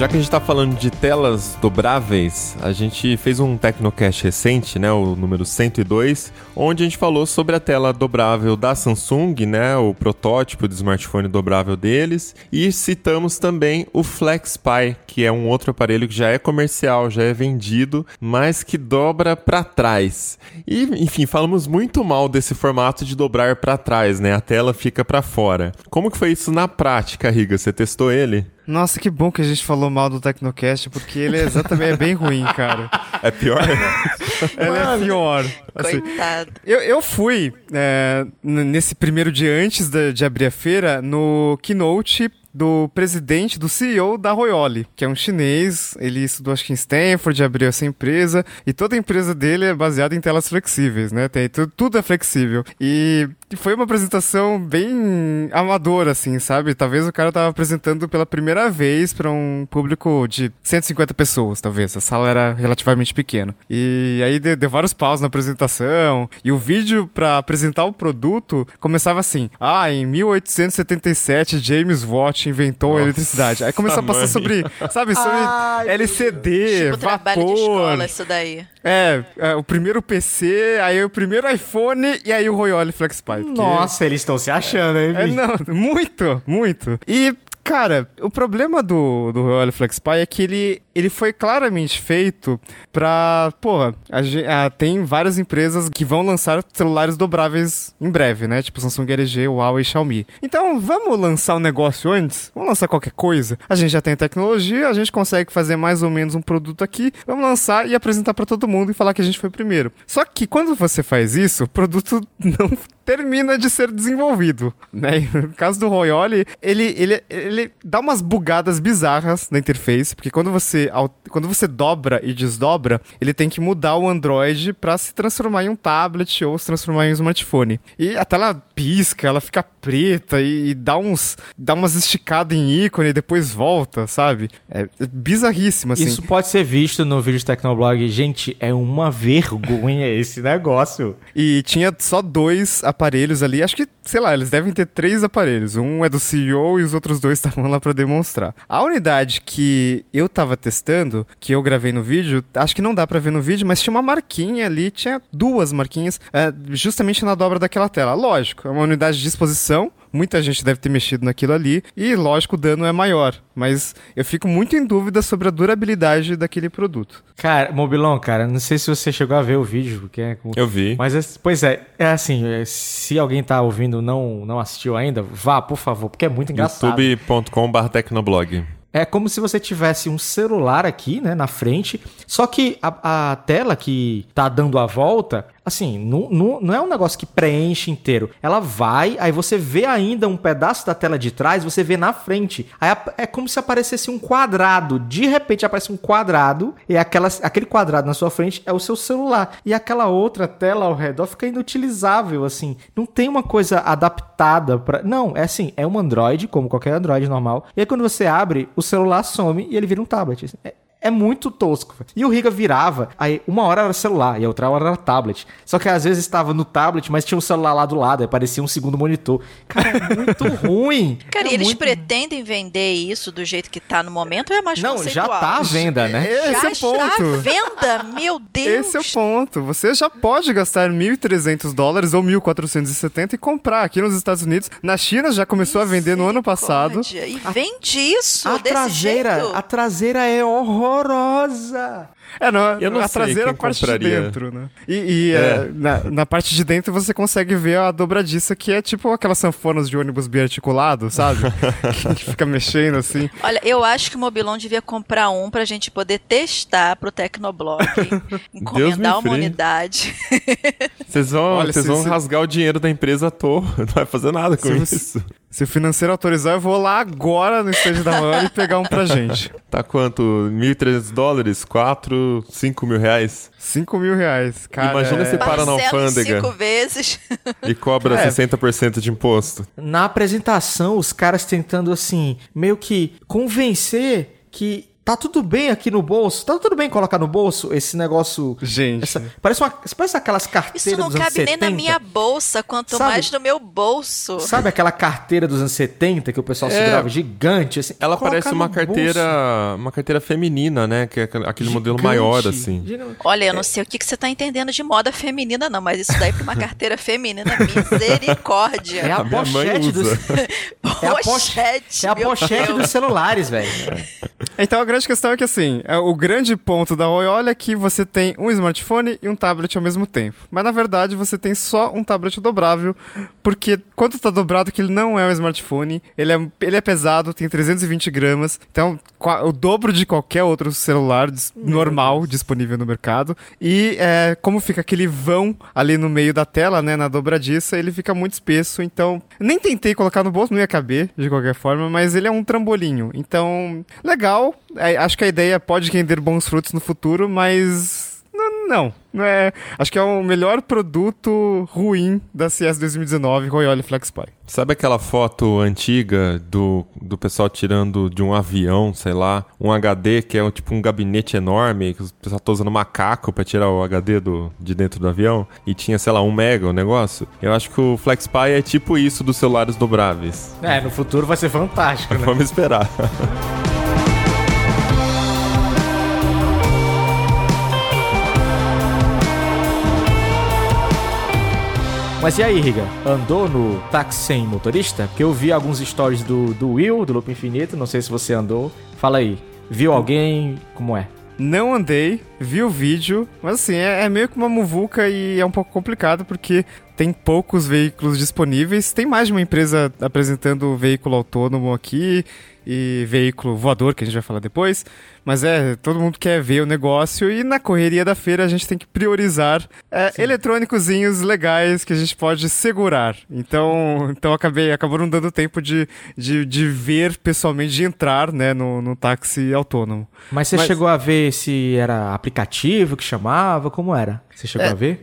Já que a gente está falando de telas dobráveis, a gente fez um Tecnocast recente, né, o número 102, onde a gente falou sobre a tela dobrável da Samsung, né, o protótipo de smartphone dobrável deles, e citamos também o FlexPi, que é um outro aparelho que já é comercial, já é vendido, mas que dobra para trás. E, enfim, falamos muito mal desse formato de dobrar para trás, né, a tela fica para fora. Como que foi isso na prática, Riga? Você testou ele? Nossa, que bom que a gente falou mal do Tecnocast, porque ele é exatamente é bem ruim, cara. É pior? Ele é pior. Assim, Coitado. Eu, eu fui é, nesse primeiro dia antes da- de abrir a feira no keynote do presidente, do CEO da Royole, que é um chinês. Ele estudou acho que em Stanford, abriu essa empresa e toda a empresa dele é baseada em telas flexíveis, né? Tem tudo, tudo é flexível. E foi uma apresentação bem amadora, assim, sabe? Talvez o cara tava apresentando pela primeira vez para um público de 150 pessoas, talvez. A sala era relativamente pequena. E aí deu, deu vários paus na apresentação. E o vídeo para apresentar o produto começava assim: Ah, em 1877 James Watt inventou a eletricidade. Aí começou a passar mãe. sobre, sabe, sobre Ai, LCD, Tipo trabalho de vapor. escola, isso daí. É, é, o primeiro PC, aí o primeiro iPhone e aí o Royole FlexPi. porque- Nossa, eles estão se achando, hein, é, não, muito, muito. E, cara, o problema do, do Royale FlexPi é que ele, ele foi claramente feito pra. Porra, a ah, tem várias empresas que vão lançar celulares dobráveis em breve, né? Tipo Samsung, LG, Huawei e Xiaomi. Então, vamos lançar um negócio antes? Vamos lançar qualquer coisa? A gente já tem tecnologia, a gente consegue fazer mais ou menos um produto aqui. Vamos lançar e apresentar pra todo mundo e falar que a gente foi primeiro. Só que quando você faz isso, o produto não termina de ser desenvolvido, né? No caso do Royole, ele, ele, ele dá umas bugadas bizarras na interface, porque quando você, al- quando você dobra e desdobra, ele tem que mudar o Android pra se transformar em um tablet ou se transformar em um smartphone. E a tela pisca, ela fica preta e, e dá uns dá umas esticadas em ícone e depois volta, sabe? É, é bizarríssimo, assim. Isso pode ser visto no vídeo de Tecnoblog. Gente, é uma vergonha esse negócio. E tinha só dois aparelhos ali. Acho que, sei lá, eles devem ter três aparelhos. Um é do CEO e os outros dois estavam lá para demonstrar. A unidade que eu tava testando, que eu gravei no vídeo, acho que não dá para ver no vídeo, mas tinha uma marquinha ali, tinha duas marquinhas, é, justamente na dobra daquela tela. Lógico, é uma unidade de exposição, muita gente deve ter mexido naquilo ali, e lógico, o dano é maior. Mas eu fico muito em dúvida sobre a durabilidade daquele produto. Cara, Mobilon, cara, não sei se você chegou a ver o vídeo, porque é Eu vi. Mas, é- pois é, é assim, é, se alguém tá ouvindo não não assistiu ainda, vá, por favor, porque é muito engraçado. youtube.com.br tecnoblog. É como se você tivesse um celular aqui, né, na frente, só que a, a tela que tá dando a volta, assim, não, não, não é um negócio que preenche inteiro. Ela vai, aí você vê ainda um pedaço da tela de trás, você vê na frente. Aí é como se aparecesse um quadrado. De repente aparece um quadrado, e aquela, aquele quadrado na sua frente é o seu celular. E aquela outra tela ao redor fica inutilizável, assim. Não tem uma coisa adaptada para Não, é assim, é um Android, como qualquer Android normal. E aí quando você abre, o celular some e ele vira um tablet. É, é muito tosco. E o Riga virava, aí uma hora era celular e a outra hora era tablet. Só que às vezes estava no tablet, mas tinha um celular lá do lado, aí parecia um segundo monitor. Cara, é muito ruim. Cara, é e eles muito... pretendem vender isso do jeito que tá no momento ou é mais Não, já conceitual? tá à venda, né? Esse Já é o está ponto. à venda? Meu Deus! Esse é o ponto. Você já pode gastar 1.300 dólares ou 1.470 e comprar aqui nos Estados Unidos. Na China já começou a vender no ano passado. E vende isso A desse traseira, jeito? a traseira é horrorosa. É, não, Eu não a sei traseira é a parte compraria. de dentro, né? E, e, é, na, na parte de dentro você consegue ver a dobradiça, que é tipo aquelas sanfonas de ônibus biarticulado, sabe? que fica mexendo assim. Olha, eu acho que o Mobilon devia comprar um pra gente poder testar pro Tecnoblog. encomendar uma livre. unidade. Vocês vão, Olha, vocês se- vão se- rasgar o dinheiro da empresa à toa. Não vai fazer nada com Se isso. você- Se o financeiro autorizar, eu vou lá agora no estande da Maior e pegar um pra gente. Tá quanto? 1.300 dólares? 4, 5 mil reais? 5 mil reais, cara. Imagina é- se para na alfândega cinco vezes. e cobra É. 60% de imposto. Na apresentação, os caras tentando, assim, meio que convencer que tá tudo bem aqui no bolso. Tá tudo bem colocar no bolso esse negócio. Gente. essa- parece, uma, parece aquelas carteiras Isso não dos cabe nem 70. na minha bolsa, quanto Sabe? mais no meu bolso. Sabe aquela carteira dos anos 70 que o pessoal segurava gigante? Assim, Ela parece uma carteira, uma carteira feminina, né? Que é aquele bolso. modelo Gigante. maior, assim. Gigante. Olha, eu não sei o que, que você tá entendendo de moda feminina, não, mas isso daí pra uma carteira feminina, misericórdia. É a A minha mãe pochete dos. É a, poche- Pochete, é a pochete dos celulares, velho. Então a grande questão é que assim, é, o grande ponto da Royola é que você tem um smartphone e um tablet ao mesmo tempo. Mas na verdade você tem só um tablet dobrável, porque quando tá dobrado que ele não é um smartphone, ele é, ele é pesado, tem 320 gramas, então o dobro de qualquer outro celular normal disponível no mercado. E é, como fica aquele vão ali no meio da tela, né, na dobradiça, ele fica muito espesso, então nem tentei colocar no bolso, não ia caber de qualquer forma, mas ele é um trambolinho. Então, legal. É, acho que a ideia pode render bons frutos no futuro, mas não, não é. Acho que é o melhor produto ruim da CS 2019, Royale FlexPy. Sabe aquela foto antiga do, do pessoal tirando de um avião, sei lá, um HD que é um, tipo um gabinete enorme, que o pessoal tá usando macaco pra tirar o HD do, de dentro do avião, e tinha, sei lá, um mega o negócio? Eu acho que o FlexPy é tipo isso dos celulares dobráveis. É, no futuro vai ser fantástico, né? Vamos esperar. Mas e aí, Riga? Andou no táxi sem motorista? Porque eu vi alguns stories do, do Will, do Loop Infinito, não sei se você andou. Fala aí, viu alguém? Como é? Não andei, vi o vídeo, mas assim, é, é meio que uma muvuca e é um pouco complicado porque tem poucos veículos disponíveis. Tem mais de uma empresa apresentando veículo autônomo aqui e veículo voador, que a gente vai falar depois. Mas é, todo mundo quer ver o negócio e na correria da feira a gente tem que priorizar é, eletrônicozinhos legais que a gente pode segurar. Então, então acabei, acabou não dando tempo de, de, de ver pessoalmente, de entrar né, no, no táxi autônomo. Mas você Mas- chegou a ver se era aplicativo que chamava? Como era? Você chegou É. a ver?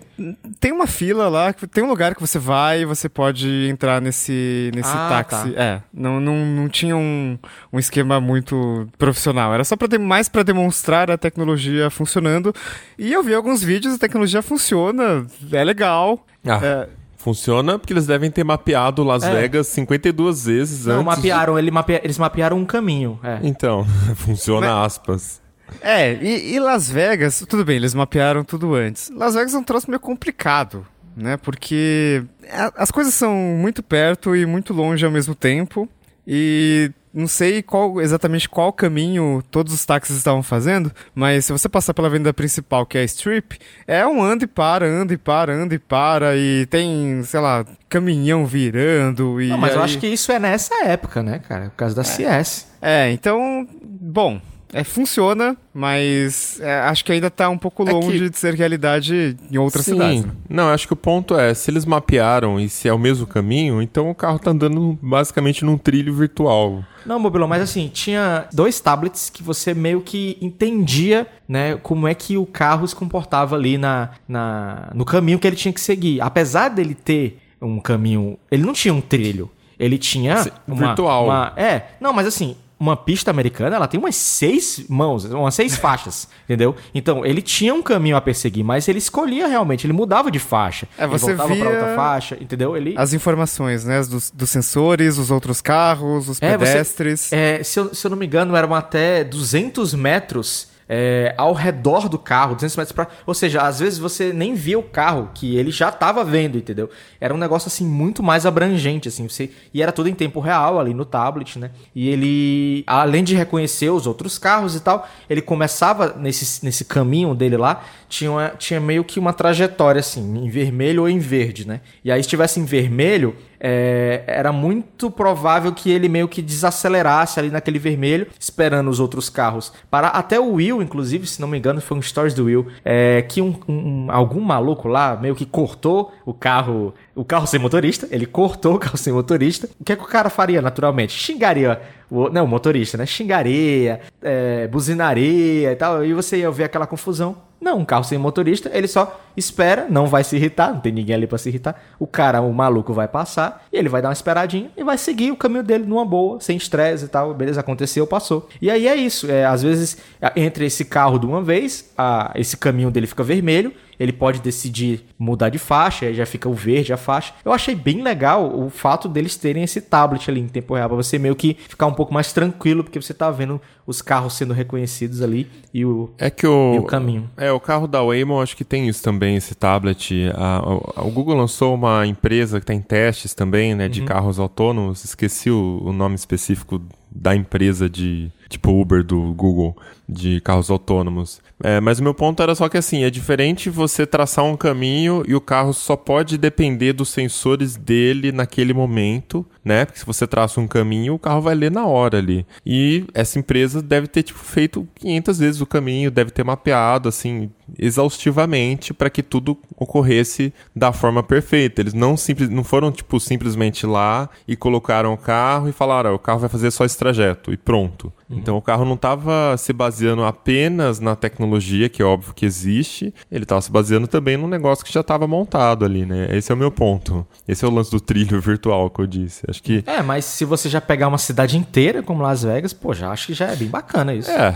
Tem uma fila lá, tem um lugar que você vai e você pode entrar nesse, nesse Ah, táxi. É, não, não, não tinha um, um esquema muito profissional. Era só pra ter, mais para demonstrar a tecnologia funcionando. E eu vi alguns vídeos, a tecnologia funciona, é legal. Ah, É, Funciona porque eles devem ter mapeado Las É. Vegas 52 vezes Não, antes. mapearam, ele mapea- eles mapearam um caminho. É. de- Então, funciona aspas. É, e, e Las Vegas, tudo bem, eles mapearam tudo antes. Las Vegas é um troço meio complicado, né? Porque a- as coisas são muito perto e muito longe ao mesmo tempo. E não sei qual exatamente qual caminho todos os táxis estavam fazendo, mas se você passar pela avenida principal, que é a Strip, é um anda e para, anda e para, anda e para, e tem, sei lá, caminhão virando. E Não, mas eu aí- acho que isso é nessa época, né, cara? Por causa da CS. É, então, bom, é, funciona, mas é, acho que ainda tá um pouco É longe que- de ser realidade em outras Sim. cidades. né? Não, acho que o ponto é, se eles mapearam e se é o mesmo caminho, então o carro tá andando basicamente num trilho virtual. Não, Mobilão, mas assim, tinha dois tablets que você meio que entendia, né, como é que o carro se comportava ali na, na, no caminho que ele tinha que seguir. Apesar dele ter um caminho. Ele não tinha um trilho. Ele tinha. Sim, uma, virtual. uma- é, não, mas assim. Uma pista americana, ela tem umas seis mãos, umas seis faixas, entendeu? Então, ele tinha um caminho a perseguir, mas ele escolhia realmente, ele mudava de faixa. É, você ele voltava pra via- outra faixa, entendeu? Ele, As informações, né? Dos, dos sensores, os outros carros, os É, você- pedestres. É, se, eu, se eu não me engano, eram até 200 metros é, ao redor do carro, 200 metros pra... Ou seja, às vezes você nem via o carro, que ele já tava vendo, entendeu? Era um negócio, assim, muito mais abrangente, assim. Você... E era tudo em tempo real, ali no tablet, né? E ele, além de reconhecer os outros carros e tal, ele começava nesse, nesse caminho dele lá, tinha, uma- tinha meio que uma trajetória, assim, em vermelho ou em verde, né? E aí, se tivesse em vermelho, é, era muito provável que ele meio que desacelerasse ali naquele vermelho, esperando os outros carros. Para até o Will, inclusive, se não me engano, foi um stories do Will, é, que um, um- algum maluco lá meio que cortou o carro, o carro sem motorista. Ele cortou o carro sem motorista. O que, é que o cara faria naturalmente? Xingaria o, não, o motorista, né? Xingaria, é, buzinaria e tal. E você ia ver aquela confusão. Não, um carro sem motorista, ele só espera, não vai se irritar, não tem ninguém ali pra se irritar. O cara, o maluco, vai passar e ele vai dar uma esperadinha e vai seguir o caminho dele numa boa, sem estresse e tal. Beleza, aconteceu, passou. E aí é isso. É, às vezes, entre esse carro de uma vez, a- esse caminho dele fica vermelho. Ele pode decidir mudar de faixa, aí já fica o verde a faixa. Eu achei bem legal o fato deles terem esse tablet ali em tempo real, pra você meio que ficar um pouco mais tranquilo, porque você tá vendo os carros sendo reconhecidos ali e o, É que o... o caminho. É, o carro da Waymo acho que tem isso também, esse tablet. A- a- o Google lançou uma empresa que tem testes também, né, de carros autônomos. Esqueci o, o nome específico da empresa de tipo Uber do Google de carros autônomos. É, mas o meu ponto era só que assim, é diferente você traçar um caminho e o carro só pode depender dos sensores dele naquele momento, né? Porque se você traça um caminho, o carro vai ler na hora ali. E essa empresa deve ter tipo feito 500 vezes o caminho, deve ter mapeado assim exaustivamente para que tudo ocorresse da forma perfeita. Eles não simples, não foram tipo simplesmente lá e colocaram o carro e falaram, "Ah, o carro vai fazer só esse trajeto e pronto. Então o carro não estava se baseando apenas na tecnologia, que é óbvio que existe, ele estava se baseando também num negócio que já estava montado ali, né? Esse é o meu ponto. Esse é o lance do trilho virtual que eu disse. Acho que É, mas se você já pegar uma cidade inteira como Las Vegas, pô, já acho que já é bem bacana isso. é,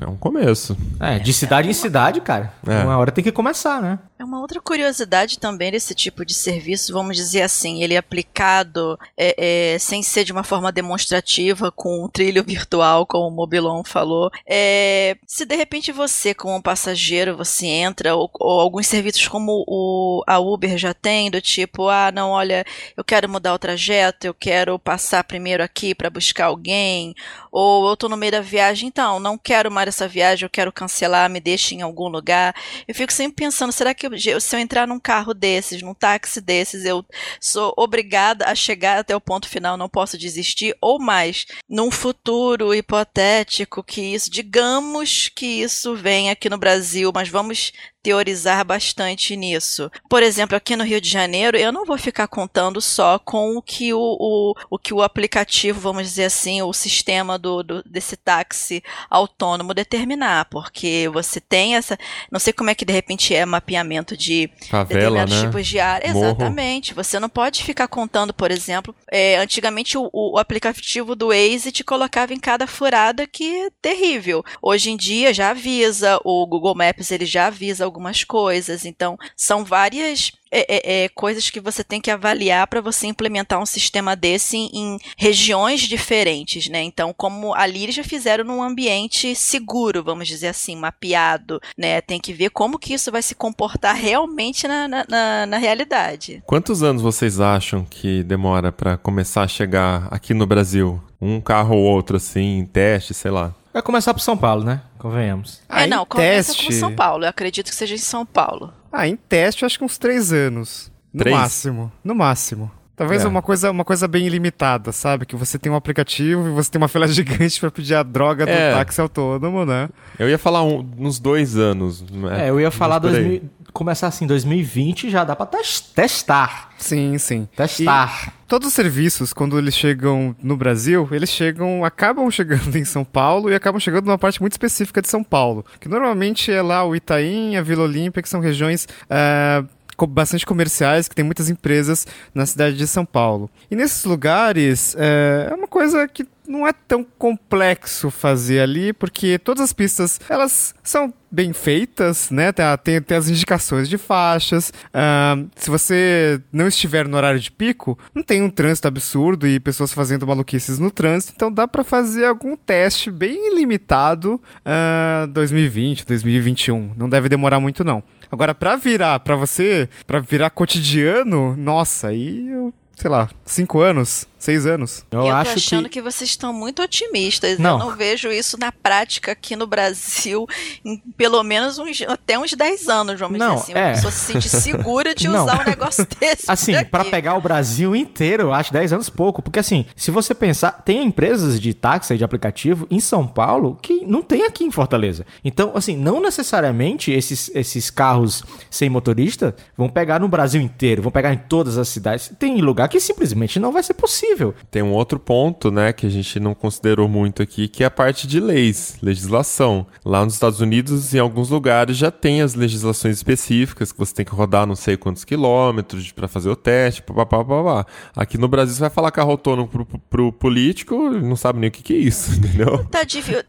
é um começo. É, de cidade em cidade, cara. É. Uma hora tem que começar, né? É uma outra curiosidade também desse tipo de serviço, vamos dizer assim, ele é aplicado é, é, sem ser de uma forma demonstrativa, com um trilho virtual, como o Mobilon falou. É, se de repente você, como um passageiro, você entra, ou, ou alguns serviços como o, a Uber já tem, do tipo, ah, não, olha, eu quero mudar o trajeto, eu quero passar primeiro aqui para buscar alguém, ou eu tô no meio da viagem, então, não quero mais essa viagem, eu quero cancelar, me deixe em algum lugar. Eu fico sempre pensando, será que se eu entrar num carro desses, num táxi desses, eu sou obrigada a chegar até o ponto final, não posso desistir? Ou mais, num futuro hipotético que isso, digamos que isso venha aqui no Brasil, mas vamos teorizar bastante nisso. Por exemplo, aqui no Rio de Janeiro, eu não vou ficar contando só com o que o, o, o que o aplicativo, vamos dizer assim, o sistema do, do, desse táxi autônomo determinar, porque você tem essa, não sei como é que de repente é mapeamento de Favela, determinados né? tipos de área. Morro. Exatamente. Você não pode ficar contando, por exemplo, é, antigamente o, o aplicativo do Waze te colocava em cada furada que é terrível. Hoje em dia já avisa, o Google Maps ele já avisa algumas coisas. Então são várias é, é, é, coisas que você tem que avaliar para você implementar um sistema desse em, em regiões diferentes, né? Então, como ali eles já fizeram num ambiente seguro, vamos dizer assim, mapeado, né? Tem que ver como que isso vai se comportar realmente na, na, na, na realidade. Quantos anos vocês acham que demora pra começar a chegar aqui no Brasil? Um carro ou outro, assim, em teste, sei lá. Vai começar por São Paulo, né? Convenhamos. Ah, é, não, começa teste. com São Paulo. Eu acredito que seja em São Paulo. Ah, em teste, acho que uns três anos. No Três? máximo. No máximo. Talvez É. uma, coisa, uma coisa bem ilimitada, sabe? Que você tem um aplicativo e você tem uma fila gigante pra pedir a droga do É. táxi autônomo, né? Eu ia falar um- uns dois anos. É, eu ia falar aí. 2000, começar assim, 2020 já dá pra tes- testar. Sim, sim. Testar. Todos os serviços, quando eles chegam no Brasil, eles chegam, acabam chegando em São Paulo e acabam chegando numa parte muito específica de São Paulo. Que normalmente é lá o Itaim, a Vila Olímpia, que são regiões co- bastante comerciais, que tem muitas empresas na cidade de São Paulo. E nesses lugares, é, é uma coisa que não é tão complexo fazer ali, porque todas as pistas, elas são bem feitas, né? Tem, a- tem, tem as indicações de faixas. ah, se você não estiver no horário de pico, não tem um trânsito absurdo e pessoas fazendo maluquices no trânsito, então dá pra fazer algum teste bem limitado ah, 2020, 2021. Não deve demorar muito não. Agora pra virar, pra você, pra virar cotidiano, nossa, aí eu, sei lá, cinco anos, seis anos. Eu, eu tô acho achando que... que... vocês estão muito otimistas. Não. Eu não vejo isso na prática aqui no Brasil em pelo menos uns, até uns 10 anos, vamos Não, dizer assim. é. Uma pessoa se sente segura de Não. usar um negócio desse. Assim, pra pegar o Brasil inteiro, eu acho 10 anos pouco. Porque assim, se você pensar, tem empresas de táxi, de aplicativo, em São Paulo, que não tem aqui em Fortaleza. Então, assim, não necessariamente esses, esses carros sem motorista vão pegar no Brasil inteiro, vão pegar em todas as cidades. Tem lugar que simplesmente não vai ser possível. Tem um outro ponto, né, que a gente não considerou muito aqui, que é a parte de leis, legislação. Lá nos Estados Unidos, em alguns lugares, já tem as legislações específicas, que você tem que rodar não sei quantos quilômetros para fazer o teste, papapá, papapá. Aqui no Brasil, você vai falar carro autônomo pro, pro político, não sabe nem o que, que é isso, entendeu?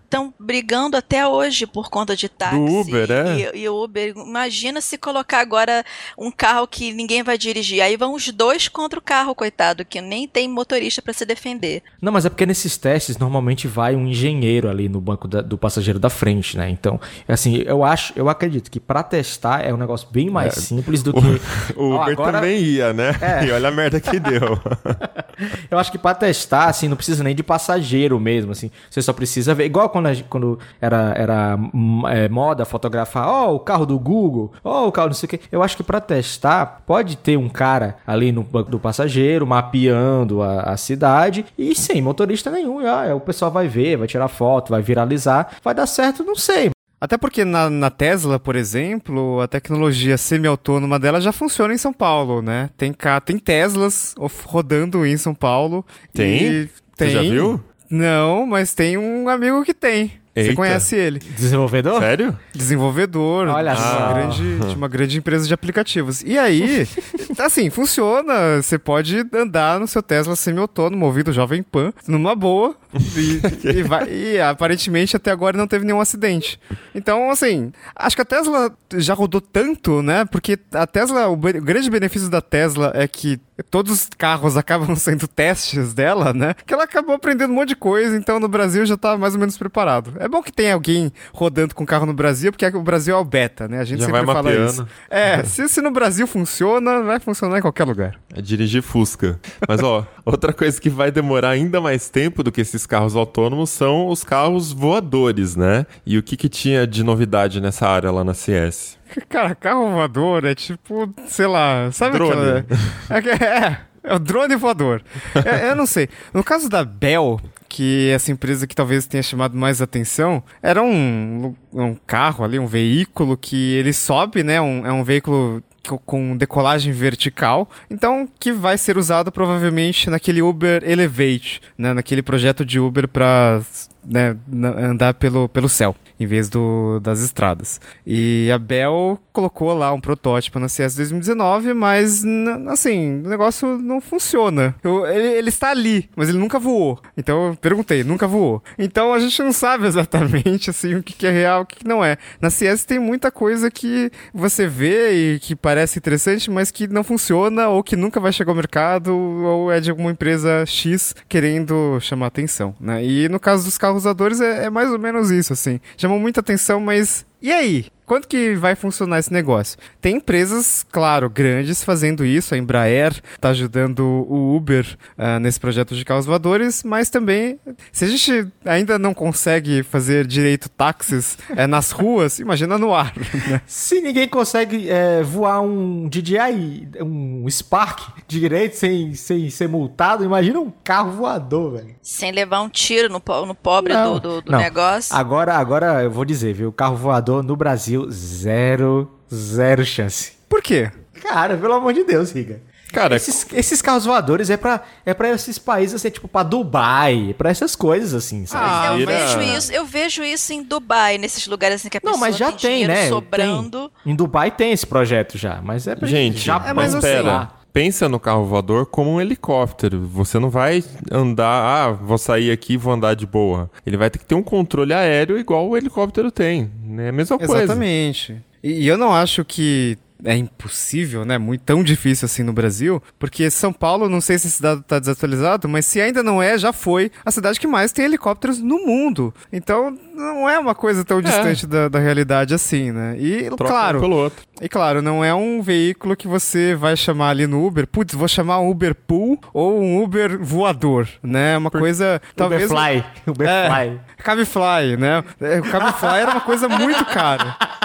Estão brigando até hoje por conta de táxi. Do Uber, é? E, e Uber. Imagina se colocar agora um carro que ninguém vai dirigir. Aí vão os dois contra o carro, coitado, que nem tem motorista para se defender. Não, mas é porque nesses testes normalmente vai um engenheiro ali no banco da- do passageiro da frente, né? Então, assim, eu acho, eu acredito que pra testar é um negócio bem mais simples do que. O Uber agora- também ia, né? É. E olha a merda que deu. Eu acho que pra testar, assim, não precisa nem de passageiro mesmo, assim. Você só precisa ver. Igual quando, a gente- quando era, era hum, é, moda fotografar, ó, o carro do Google, ó, o carro não sei o quê. Eu acho que pra testar, pode ter um cara ali no banco do passageiro, mapeando a, a cidade, e sem motorista nenhum. Ah, o pessoal vai ver, vai tirar foto, vai viralizar. Vai dar certo, não sei. Até porque na, na Tesla, por exemplo, a tecnologia semi-autônoma dela já funciona em São Paulo, né? Tem, tem Teslas rodando em São Paulo. Tem? e Você já tem- viu? Não, mas tem um amigo que tem. Você Eita. conhece ele. Desenvolvedor? Sério? Desenvolvedor Olha de, uma só. grande, de uma grande empresa de aplicativos. E aí, assim, funciona. Você pode andar no seu Tesla semi-autônomo, ouvido Jovem Pan, numa boa. E, e vai- e aparentemente até agora não teve nenhum acidente. Então, assim, acho que a Tesla já rodou tanto, né? Porque a Tesla, o, be- o grande benefício da Tesla é que todos os carros acabam sendo testes dela, né? Que ela acabou aprendendo um monte de coisa, então no Brasil já tá mais ou menos preparado. É bom que tem alguém rodando com carro no Brasil, porque o Brasil é o beta, né? A gente Já sempre vai fala mapeando. isso. É, se, se no Brasil funciona, vai funcionar em qualquer lugar. É dirigir Fusca. Mas, ó, outra coisa que vai demorar ainda mais tempo do que esses carros autônomos são os carros voadores, né? E o que que tinha de novidade nessa área lá na CS? Cara, carro voador é tipo, sei lá, sabe Drone. aquela... É, que- é, é o drone voador. É, eu não sei. No caso da Bell, que essa empresa que talvez tenha chamado mais atenção era um, um carro ali, um veículo que ele sobe, né? Um, é um veículo com decolagem vertical, então que vai ser usado provavelmente naquele Uber Elevate, né, naquele projeto de Uber para né, andar pelo, pelo céu em vez do, das estradas. E a Bell colocou lá um protótipo na CS 2019, mas assim, o negócio não funciona. Eu, ele, ele, está ali, mas ele nunca voou. Então eu perguntei, nunca voou. Então a gente não sabe exatamente assim o que, que é real, o que, que não é. Na CS tem muita coisa que você vê e que parece interessante, mas que não funciona ou que nunca vai chegar ao mercado ou é de alguma empresa X querendo chamar atenção, né? E no caso dos carros usadores é, é mais ou menos isso, assim chamou muita atenção, mas e aí? Quanto que vai funcionar esse negócio? Tem empresas, claro, grandes fazendo isso. A Embraer está ajudando o Uber uh, nesse projeto de carros voadores, mas também, se a gente ainda não consegue fazer direito táxis é, nas ruas, imagina no ar. Né? Se ninguém consegue é, voar um DJI, um Spark direito sem, sem ser multado, imagina um carro voador, velho. Sem levar um tiro no, no pobre não, do, do, do negócio. Agora, agora eu vou dizer, viu? O carro voador no Brasil zero, zero chance. Por quê? Cara, pelo amor de Deus, Riga. Cara, esses, esses carros voadores é pra, é pra esses países, assim, tipo, pra Dubai, pra essas coisas, assim, sabe? Ah, eu, vejo isso, eu vejo isso em Dubai, nesses lugares assim que a pessoa Não, mas já tem, tem né? sobrando. Tem. Em Dubai tem esse projeto já, mas é pra gente. Já é, mas espera. Pensa no carro voador como um helicóptero. Você não vai andar, ah, vou sair aqui vou andar de boa. Ele vai ter que ter um controle aéreo igual o helicóptero tem. É a mesma coisa. Exatamente. E eu não acho que é impossível, né? Muito tão difícil assim no Brasil, porque São Paulo, não sei se esse dado está desatualizado, mas se ainda não é, já foi a cidade que mais tem helicópteros no mundo. Então, não é uma coisa tão é. distante da, da, realidade assim, né? E Troca claro, pelo outro. E claro, não é um veículo que você vai chamar ali no Uber, putz, vou chamar um Uber Pool ou um Uber voador, né? Uma Por... coisa talvez Uberfly, Uberfly. É, Cabify, né? É, o Cabify era uma coisa muito cara.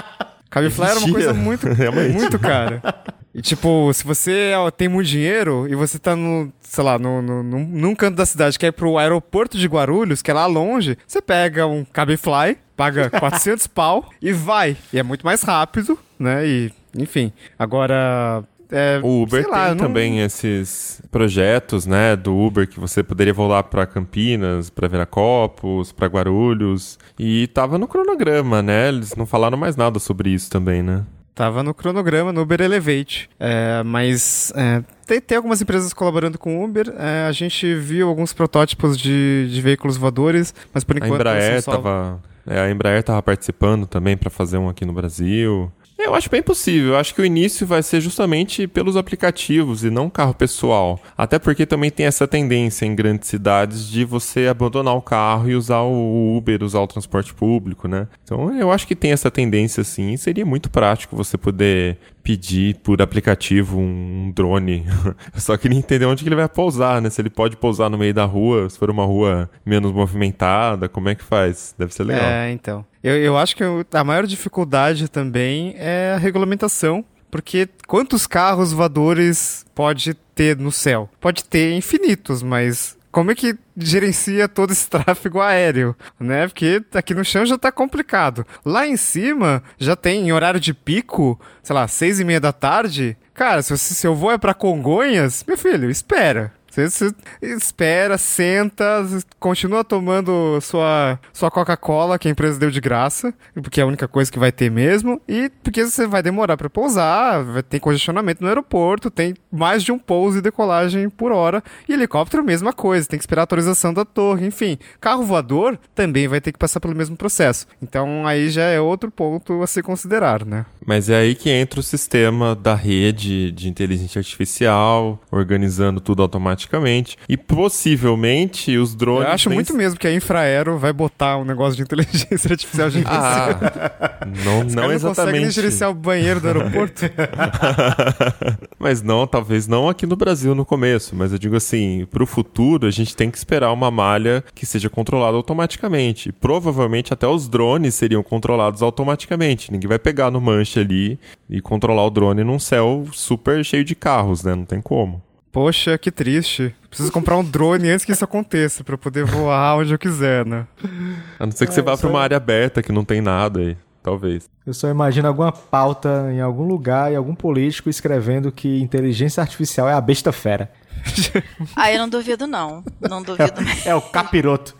Cabify era uma coisa muito, muito cara. E tipo, se você tem muito dinheiro e você tá no, sei lá, no, no, num canto da cidade que é pro aeroporto de Guarulhos, que é lá longe, você pega um Cabify, paga 400 pau e vai. E é muito mais rápido, né? E, enfim. Agora, é, o Uber lá, tem não... também esses projetos, né, do Uber que você poderia voar para Campinas, para Viracopos, para Guarulhos e tava no cronograma, né? Eles não falaram mais nada sobre isso também, né? Tava no cronograma, no Uber Elevate. É, mas é, tem, tem, algumas empresas colaborando com o Uber. É, a gente viu alguns protótipos de, de veículos voadores, mas por enquanto... A Embraer estava... É, a Embraer estava participando também para fazer um aqui no Brasil. Eu acho bem possível. Eu acho que o início vai ser justamente pelos aplicativos e não carro pessoal. Até porque também tem essa tendência em grandes cidades de você abandonar o carro e usar o Uber, usar o transporte público, né? Então eu acho que tem essa tendência sim. Seria muito prático você poder pedir por aplicativo um drone. Eu só queria entender onde que ele vai pousar, né? Se ele pode pousar no meio da rua, se for uma rua menos movimentada, como é que faz? Deve ser legal. É, então. Eu, eu acho que a maior dificuldade também é a regulamentação. Porque quantos carros voadores pode ter no céu? Pode ter infinitos, mas como é que gerencia todo esse tráfego aéreo, né? Porque aqui no chão já tá complicado. Lá em cima já tem em horário de pico, sei lá, seis e meia da tarde. Cara, se, se eu vou é para Congonhas, meu filho, espera. Você, você espera, senta, continua tomando sua, sua Coca-Cola, que a empresa deu de graça, porque é a única coisa que vai ter mesmo, e porque você vai demorar para pousar, vai ter congestionamento no aeroporto, tem mais de um pouso e decolagem por hora, e helicóptero, mesma coisa, tem que esperar a autorização da torre, enfim. Carro voador também vai ter que passar pelo mesmo processo. Então aí já é outro ponto a se considerar, né? Mas é aí que entra o sistema da rede de inteligência artificial, organizando tudo automaticamente. E possivelmente os drones. Eu acho têm... muito mesmo que a Infraero vai botar um negócio de inteligência artificial gerencial. Ah, não, não, não exatamente. Não gerenciar o banheiro do aeroporto. mas não, talvez não aqui no Brasil no começo. Mas eu digo assim, para o futuro a gente tem que esperar uma malha que seja controlada automaticamente. Provavelmente até os drones seriam controlados automaticamente. Ninguém vai pegar no manche ali e controlar o drone num céu super cheio de carros, né? Não tem como. Poxa, que triste. Preciso comprar um drone antes que isso aconteça, pra eu poder voar onde eu quiser, né? A não ser que você vá pra uma área aberta que não tem nada aí. Talvez. Eu só imagino alguma pauta em algum lugar e algum político escrevendo que inteligência artificial é a besta fera. Ah, eu não duvido não. Não duvido mesmo. É o capiroto.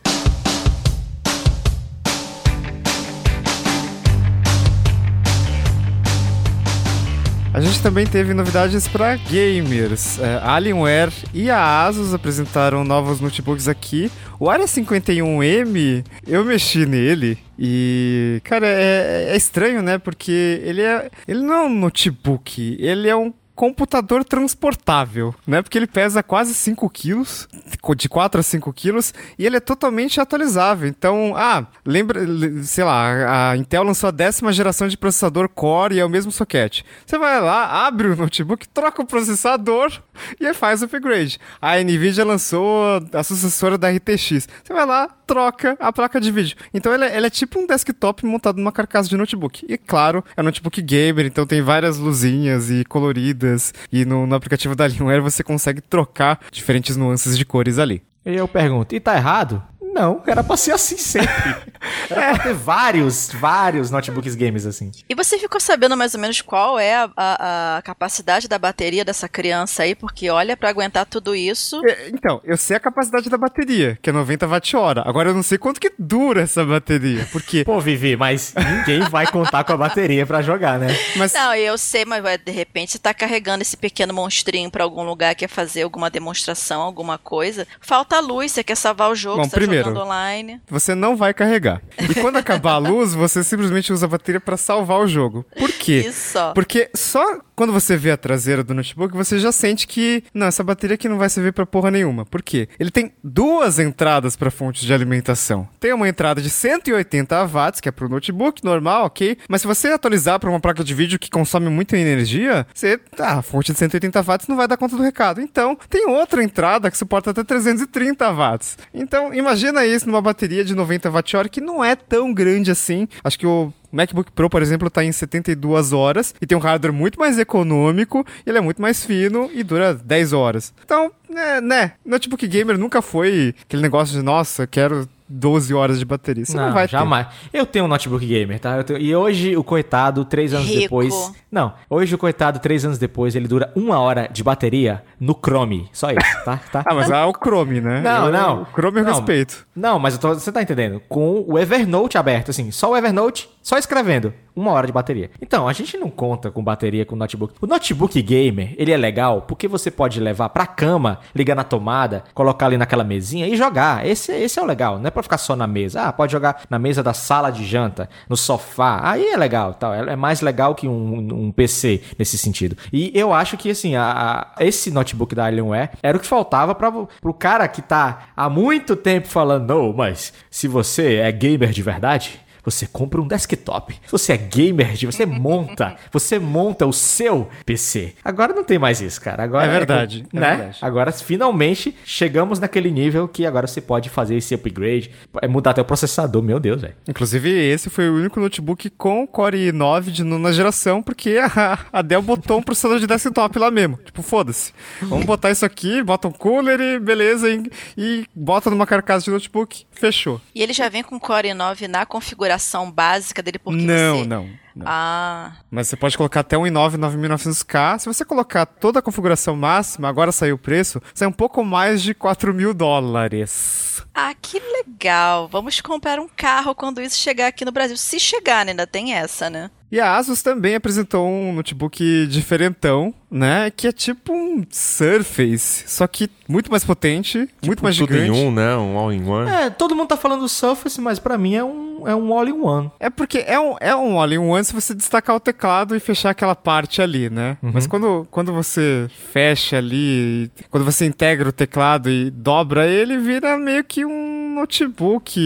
A gente também teve novidades para gamers. É, Alienware e a Asus apresentaram novos notebooks aqui. O Area 51M, eu mexi nele e, cara, é, é estranho, né? Porque ele é, ele não é um notebook, ele é um computador transportável, né? Porque ele pesa quase 5 quilos, de 4 a 5 quilos, e ele é totalmente atualizável. Então, ah, lembra, sei lá, a Intel lançou a décima geração de processador Core e é o mesmo socket. Você vai lá, abre o notebook, troca o processador e faz o upgrade. A Nvidia lançou a sucessora da RTX. Você vai lá, troca a placa de vídeo. Então é, ele é tipo um desktop montado numa carcaça de notebook. E claro, é um notebook gamer, então tem várias luzinhas e coloridas e no, no aplicativo da Alienware você consegue trocar diferentes nuances de cores ali. E eu pergunto, e tá errado? Não, era pra ser assim sempre. Era pra ter vários, vários notebooks games assim. E você ficou sabendo mais ou menos qual é a, a, a capacidade da bateria dessa criança aí? Porque olha, pra aguentar tudo isso. É, então, eu sei a capacidade da bateria, que é 90 watt-hora. Agora eu não sei quanto que dura essa bateria. Porque. Pô, Vivi, mas ninguém vai contar com a bateria pra jogar, né? Mas Não, eu sei, mas vai, de repente você tá carregando esse pequeno monstrinho pra algum lugar, quer fazer alguma demonstração, alguma coisa. Falta luz, você quer salvar o jogo, Bom, você tá primeiro, online. você não vai carregar. E quando acabar a luz, você simplesmente usa a bateria pra salvar o jogo. Por quê? Isso. Porque só quando você vê a traseira do notebook, você já sente que, não, essa bateria aqui não vai servir pra porra nenhuma. Por quê? Ele tem duas entradas para fontes de alimentação. Tem uma entrada de 180 watts, que é pro notebook normal, ok? Mas se você atualizar para uma placa de vídeo que consome muita energia, você, ah, a fonte de 180 watts não vai dar conta do recado. Então, tem outra entrada que suporta até 330 watts. Então, imagina isso numa bateria de 90 watt-hora que não é tão grande assim. Acho que o MacBook Pro, por exemplo, está em 72 horas e tem um hardware muito mais econômico, ele é muito mais fino e dura 10 horas. Então, né, né, notebook gamer nunca foi aquele negócio de, nossa, quero 12 horas de bateria. Você não, vai ter. jamais. Eu tenho um notebook gamer, tá? Eu tenho- E hoje o coitado, três anos Rico. depois. Não, hoje o coitado, três anos depois, ele dura uma hora de bateria no Chrome. Só isso, tá? tá? Ah, mas é o Chrome, né? Não, Eu- não. O Chrome eu Não. respeito. Não, mas eu tô- você tá entendendo? Com o Evernote aberto, assim, só o Evernote, só escrevendo, uma hora de bateria. Então, a gente não conta com bateria com notebook. O notebook gamer, ele é legal porque você pode levar pra cama, ligar na tomada, colocar ali naquela mesinha e jogar. Esse, esse é o legal, não é pra ficar só na mesa. Ah, pode jogar na mesa da sala de janta, no sofá. Aí é legal, tal. É é mais legal que um, um PC nesse sentido. E eu acho que, assim, a, a- esse notebook da Alienware era o que faltava para pro cara que tá há muito tempo falando, não, mas se você é gamer de verdade, você compra um desktop. Se você é gamer, de- você monta, você monta o seu PC. Agora não tem mais isso, cara. Agora É verdade, é né? verdade. Agora finalmente chegamos naquele nível que agora você pode fazer esse upgrade, é mudar até o processador, meu Deus, velho. Inclusive, esse foi o único notebook com Core i9 de nona geração, porque a, a Dell botou um processador de desktop lá mesmo. Tipo, foda-se. Vamos botar isso aqui, bota um cooler e beleza, e, e bota numa carcaça de notebook. Fechou. E ele já vem com Core i9 na configuração básica dele, porque não, você... não, não. Ah, Mas você pode colocar até um i9 9900K. Se você colocar toda a configuração máxima, agora saiu o preço, sai um pouco mais de 4 mil dólares. ah, que legal. Vamos comprar um carro quando isso chegar aqui no Brasil. Se chegar, né? Ainda tem essa, né? E a Asus também apresentou um notebook diferentão, né? Que é tipo um Surface, só que muito mais potente, muito mais Tudo gigante. em um, né? Um all-in-one. É, todo mundo tá falando do Surface, mas pra mim é um, é um all-in-one. É porque é um, é um all-in-one se você destacar o teclado e fechar aquela parte ali, né? Mas quando, quando você fecha ali, quando você integra o teclado e dobra ele, vira meio que um notebook,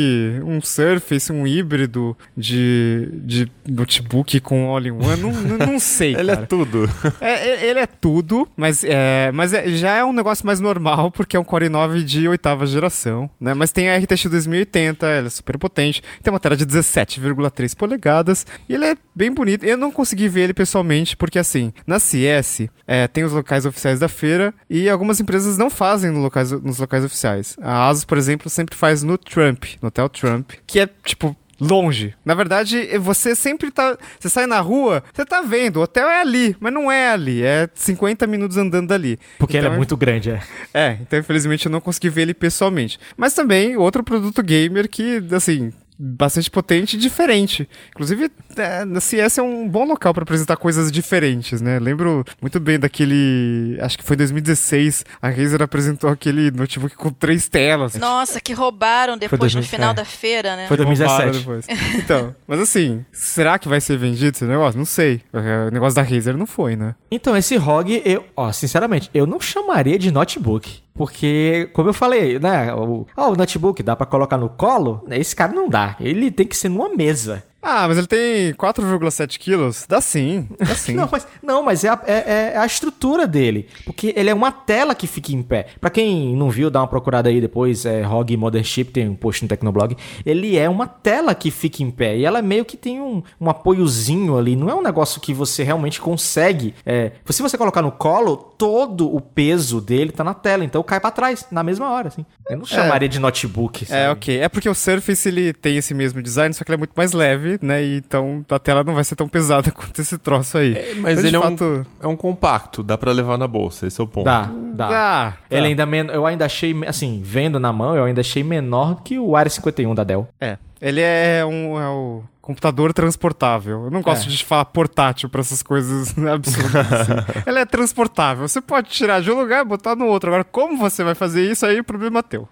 um Surface, um híbrido de, de notebook com all-in-one, não, não, não sei, Ele é cara. tudo. É, é- ele é tudo, mas, é, mas é- já é um negócio mais normal, porque é um Core i9 de oitava geração, né? Mas tem a RTX 2080, ela é super potente, tem uma tela de 17,3 polegadas, e ele é bem bonito. Eu não consegui ver ele pessoalmente, porque assim, na CS é, tem os locais oficiais da feira, e algumas empresas não fazem no locais, nos locais oficiais. A Asus, por exemplo, sempre faz no Trump, no Hotel Trump, que é tipo longe. Na verdade, você sempre tá. Você sai na rua, você tá vendo, o hotel é ali, mas não é ali. É 50 minutos andando dali. Porque ele Então, é muito grande, é. É, então infelizmente eu não consegui ver ele pessoalmente. Mas também outro produto gamer que, assim. Bastante potente e diferente. Inclusive, é, na CS é um bom local para apresentar coisas diferentes, né? Lembro muito bem daquele. Acho que foi em 2016. A Razer apresentou aquele notebook com três telas. Nossa, que roubaram depois 2000, no final é. da feira, né? Foi Roubaram 2017. depois. Então, mas assim, será que vai ser vendido esse negócio? Não sei. O negócio da Razer não foi, né? Então, esse ROG, eu, ó, sinceramente, eu não chamaria de notebook. Porque, como eu falei, né? O, ó, o notebook dá pra colocar no colo? Esse cara não dá. Ele tem que ser numa mesa. Ah, mas ele tem 4,7 quilos? Dá sim, dá sim. Não, mas, não, mas é, a, é- é a estrutura dele. Porque ele é uma tela que fica em pé. Pra quem não viu, dá uma procurada aí depois. É ROG Mothership, tem um post no Tecnoblog. Ele é uma tela que fica em pé. E ela meio que tem um, um apoiozinho ali. Não é um negócio que você realmente consegue. É, se você colocar no colo, todo o peso dele tá na tela. Então cai pra trás, na mesma hora, assim. Eu não chamaria de notebook. É, sabe? ok. É porque o Surface ele tem esse mesmo design, só que ele é muito mais leve, né? Então a tela não vai ser tão pesada quanto esse troço aí. Mas Então, ele é, fato, um, é um compacto, dá pra levar na bolsa, esse é o ponto. Dá, dá. Dá, Ele dá. ainda men- eu ainda achei, assim, vendo na mão, eu ainda achei menor que o Area 51 da Dell. É. Ele é um é o computador transportável. Eu não gosto É. de falar portátil pra essas coisas absurdas. assim. Ele é transportável. Você pode tirar de um lugar e botar no outro. Agora, como você vai fazer isso aí, o problema é teu.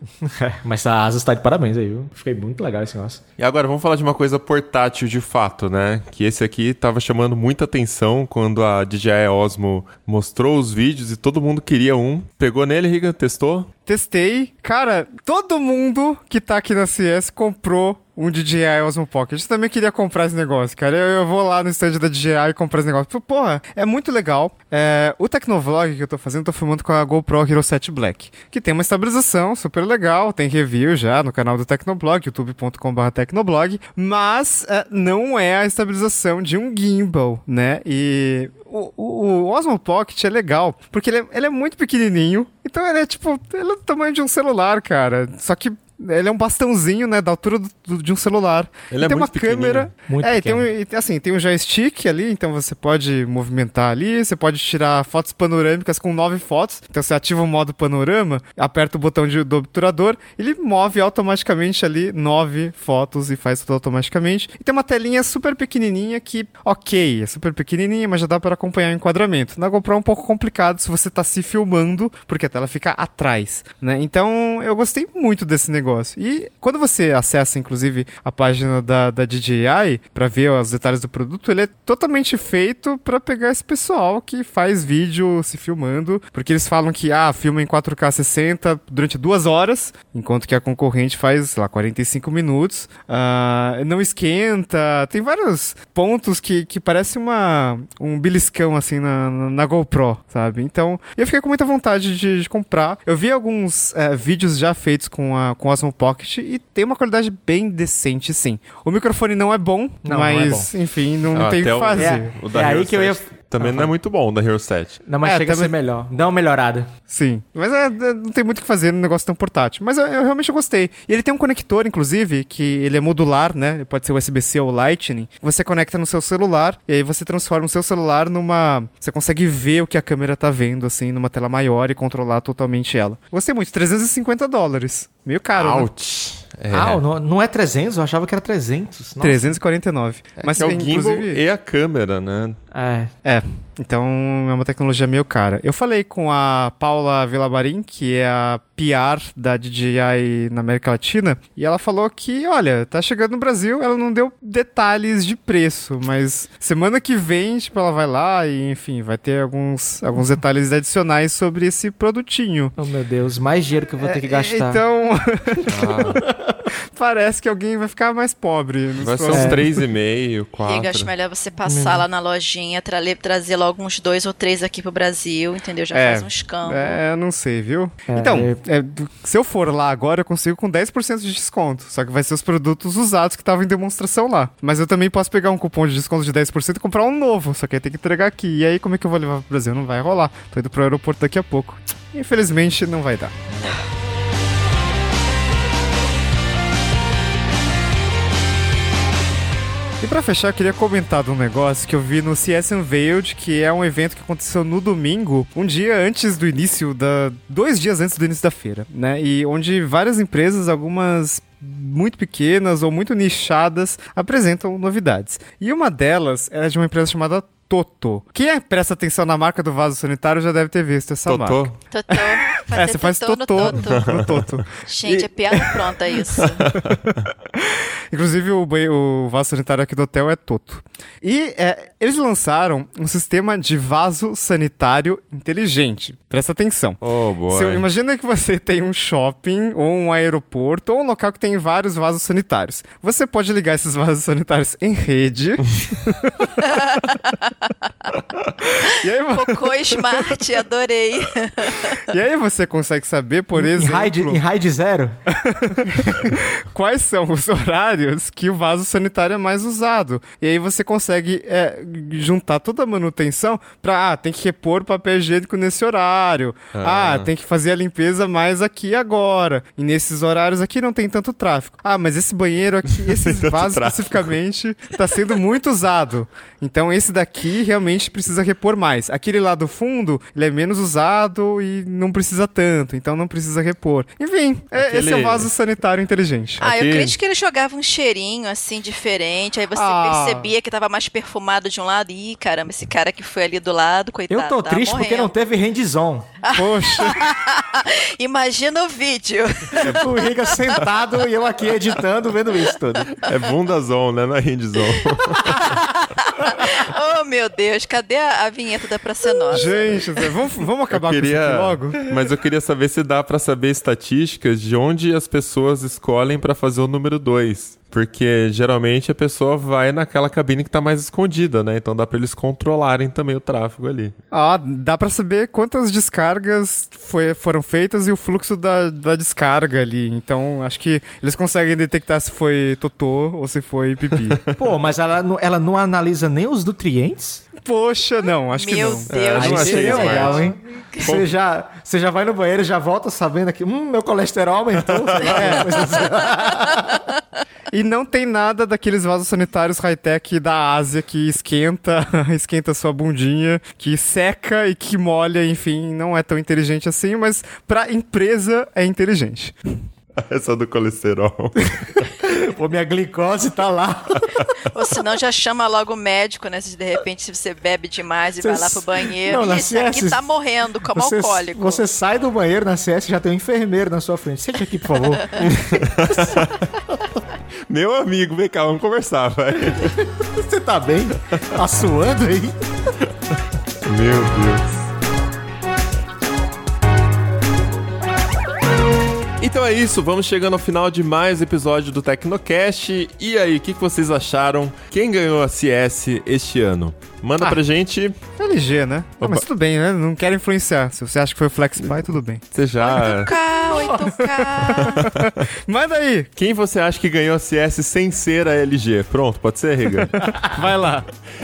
Mas a Asus tá de parabéns aí, viu? Fiquei muito legal esse negócio. E agora vamos falar de uma coisa portátil de fato, né? Que esse aqui tava chamando muita atenção quando a DJI Osmo mostrou os vídeos e todo mundo queria um. Pegou nele, Riga? Testou? Testei. Cara, todo mundo que tá aqui na CS comprou um DJI Osmo Pocket. Eu também queria comprar esse negócio, cara. Eu, eu vou lá no stand da DJI e comprar esse negócio. Porra, é muito legal. É, o Tecnovlog que eu tô fazendo, eu tô filmando com a GoPro Hero 7 Black, que tem uma estabilização super legal, tem review já no canal do Tecnoblog, youtube.com.br Tecnoblog, mas é, não é a estabilização de um gimbal, né? E o, o, o Osmo Pocket é legal, porque ele é, ele é muito pequenininho, então ele é tipo, ele é do tamanho de um celular, cara. Só que ele é um bastãozinho, né, da altura do- do- de um celular. Ele E é tem muito uma câmera. Muito é, e tem, um, e assim, tem um joystick ali, então você pode movimentar ali, você pode tirar fotos panorâmicas com nove fotos. Então você ativa o modo panorama, aperta o botão de- do obturador, ele move automaticamente ali nove fotos e faz tudo automaticamente. E tem uma telinha super pequenininha que, ok, é super pequenininha, mas já dá para acompanhar o enquadramento. Na GoPro é um pouco complicado se você tá se filmando, porque a tela fica atrás, né? Então eu gostei muito desse negócio. E quando você acessa, inclusive, a página da, da DJI para ver os detalhes do produto, ele é totalmente feito para pegar esse pessoal que faz vídeo se filmando, porque eles falam que, ah, filma em 4K 60 durante duas horas, enquanto que a concorrente faz, sei lá, 45 minutos, ah, não esquenta, tem vários pontos que, que parece uma, um beliscão, assim, na, na, GoPro, sabe? Então, eu fiquei com muita vontade de, de comprar. Eu vi alguns eh, vídeos já feitos com a com o Osmo Pocket e tem uma qualidade bem decente, sim. O microfone não é bom, Não, não é mas, enfim, não, não Ah, tem o que fazer. É. É aí que eu ia- 7 Também Ah, não é muito bom, da Hero 7. Não, mas É, chega a também- ser melhor. Dá uma melhorada. Sim, mas é, é, não tem muito o que fazer num negócio tão portátil. Mas eu, eu realmente gostei. E ele tem um conector, inclusive, que ele é modular, né? Ele pode ser USB-C ou Lightning. Você conecta no seu celular e aí você transforma o seu celular numa... Você consegue ver o que a câmera tá vendo, assim, numa tela maior e controlar totalmente ela. Gostei muito. 350 dólares. Meio caro, né? É. Ah, não, não é 300? Eu achava que era 300. Nossa. 349. Mas que é o gimbal inclusive- e a câmera, né? É. É, então é uma tecnologia meio cara. Eu falei com a Paula Vilabarim, que é a PR da DJI na América Latina, e ela falou que, olha, tá chegando no Brasil, ela não deu detalhes de preço, mas semana que vem, tipo, ela vai lá e, enfim, vai ter alguns, alguns detalhes adicionais sobre esse produtinho. Oh, meu Deus. Mais dinheiro que eu vou ter que gastar. Então, Ah, Parece que alguém vai ficar mais pobre. Vai ser uns 3,5, 4. Riga, acho melhor você passar lá na lojinha, tra trazer logo uns dois ou três aqui pro Brasil, entendeu? Já É, faz um escambo. É, eu não sei, viu? É, então, é- é, do- se eu for lá agora, eu consigo com 10% de desconto. Só que vai ser os produtos usados que estavam em demonstração lá. Mas eu também posso pegar um cupom de desconto de 10% e comprar um novo. Só que aí tem que entregar aqui. E aí, como é que eu vou levar pro Brasil? Não vai rolar. Tô indo pro aeroporto daqui a pouco. Infelizmente, não vai dar. E pra fechar, eu queria comentar de um negócio que eu vi no CS Unveiled, que é um evento que aconteceu no domingo, um dia antes do início da. dois dias antes do início da feira, né? E onde várias empresas, algumas muito pequenas ou muito nichadas, apresentam novidades. E uma delas era de uma empresa chamada Toto. Quem é- presta atenção na marca do vaso sanitário já deve ter visto essa marca. Totô? Totô. É, você faz totô no Totô Toto. no Toto. Gente, é piada pronta isso. Inclusive, o, o vaso sanitário aqui do hotel é Toto. E é, eles lançaram um sistema de vaso sanitário inteligente. Presta atenção. Oh, boy. Se, imagina que você tem um shopping, ou um aeroporto, ou um local que tem vários vasos sanitários. Você pode ligar esses vasos sanitários em rede. e, aí, Cocô Smart, adorei. e aí você consegue saber, por Em exemplo, raid, em raid zero? quais são os horários que o vaso sanitário é mais usado. E aí você consegue é, juntar toda a manutenção pra, ah, tem que repor papel higiênico nesse horário. Ah. Ah. tem que fazer a limpeza mais aqui e agora. E nesses horários aqui não tem tanto tráfego. Ah, mas esse banheiro aqui, esse vaso especificamente, tá sendo muito usado. Então esse daqui realmente precisa repor mais. Aquele lá do fundo, ele é menos usado e não precisa tanto, então não precisa repor. Enfim, é- esse é o Aquele- vaso sanitário inteligente. Ah, eu Aqui- creio que ele jogava um cheirinho assim diferente, aí você Ah. percebia que tava mais perfumado de um lado. Ih, caramba, esse cara que foi ali do lado, coitado. Eu tô triste porque não morrendo. teve Poxa, Imagina o vídeo. O Riga sentado e eu aqui editando, vendo isso tudo. É bunda zone, né? Não é hand zone. oh, meu Deus, cadê a, a vinheta da Praça Nossa? gente, vamos, vamos acabar Eu com isso aqui queria, logo? mas eu queria saber se dá pra saber estatísticas de onde as pessoas escolhem pra fazer o número 2. Porque geralmente a pessoa vai naquela cabine que tá mais escondida, né? Então dá pra eles controlarem também o tráfego ali. Ah, dá pra saber quantas descargas foi- foram feitas e o fluxo da, da descarga ali. Então, acho que eles conseguem detectar se foi totô ou se foi pipi. Pô, mas ela, não- ela não analisa nem os nutrientes? Poxa, não, acho que Meu não. Deus É, não achei céu. legal, hein? Você já, você já vai no banheiro e já volta sabendo que, hum, meu colesterol aumentou. sei lá, É. E não tem nada daqueles vasos sanitários high-tech da Ásia que esquenta, esquenta sua bundinha, que seca e que molha, enfim, não é tão inteligente assim, mas pra empresa é inteligente. Essa do colesterol. Pô, minha glicose tá lá. Ou senão já chama logo o médico, né? Se de repente se você bebe demais e Você vai lá pro banheiro. Não, na e esse aqui CS tá morrendo como Você, alcoólico. você sai do banheiro na CS já tem um enfermeiro na sua frente. Sente aqui, por favor. Meu amigo, vem cá, vamos conversar, vai. Você tá bem? Tá suando aí? Meu Deus. Então é isso, vamos chegando ao final de mais um episódio do Tecnocast. E aí, o que, que vocês acharam? Quem ganhou a CS este ano? Manda Ah. pra gente. LG, né? Não, mas tudo bem, né? Não quero influenciar. Se você acha que foi o FlexPy, tudo bem. Você já. 8K, 8K. Manda aí! Quem você acha que ganhou a CS sem ser a LG? Pronto, pode ser, Riga? Vai lá.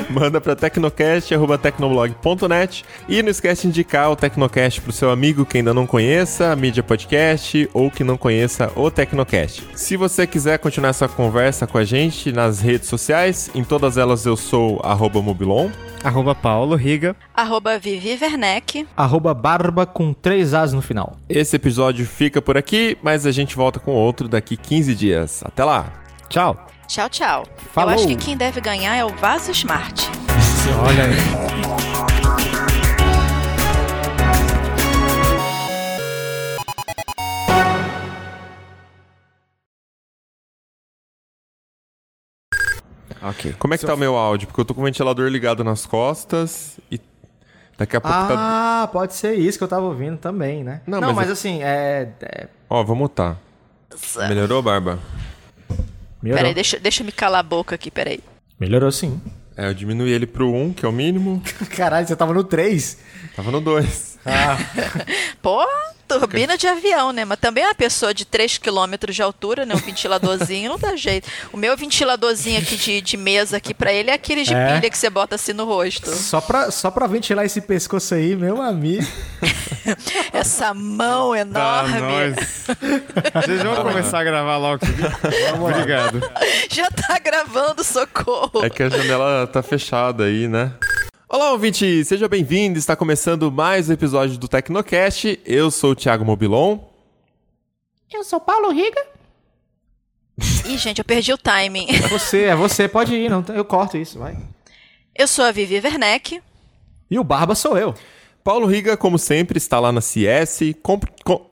Manda pra tecnocast.tecnoblog.net e não esquece de indicar o Tecnocast pro seu amigo que ainda não conheça a mídia podcast ou que não conheça o Tecnocast. Se você quiser continuar essa conversa com a gente nas redes sociais, em todas elas eu sou arroba Mobilon. Arroba Paulo Riga. Arroba Vivi Werneck. Arroba barba com três As no final. Esse episódio fica por aqui, mas a gente volta com outro daqui 15 dias. Até lá! Tchau. Tchau, tchau. Falou. Eu acho que quem deve ganhar é o Vaso Smart. Olha aí. Ok. Como é que tá o meu áudio? Porque eu tô com o ventilador ligado nas costas e daqui a pouco tá. Ah, pode ser isso que eu tava ouvindo também, né? Não, Não, mas mas, eu- assim, é, é- Ó, vou mutar. Melhorou, Barba? Melhorou. Peraí, deixa, deixa eu me calar a boca aqui, peraí. Melhorou sim. É, eu diminui ele pro 1, que é o mínimo. Caralho, você tava no 3. Tava no 2. Pô, turbina de avião, né? Mas também é uma pessoa de 3 km de altura, né? Um ventiladorzinho, não dá jeito. O meu ventiladorzinho aqui de, de mesa aqui pra ele é aquele de É. pilha que você bota assim no rosto. Só pra, só pra ventilar esse pescoço aí, meu amigo. Essa mão Tá, enorme. nós. Vocês vão começar a gravar logo. Obrigado. Já tá gravando, socorro. É que a janela tá fechada aí, né? Olá, ouvinte! Seja bem-vindo! Está começando mais um episódio do Tecnocast. Eu sou o Thiago Mobilon. Eu sou Paulo Riga. Ih, gente, eu perdi o timing. É você, é você, pode ir, não, eu corto isso, vai. Eu sou a Vivi Werneck. E o Barba sou eu. Paulo Riga, como sempre, está lá na CS. Com... com-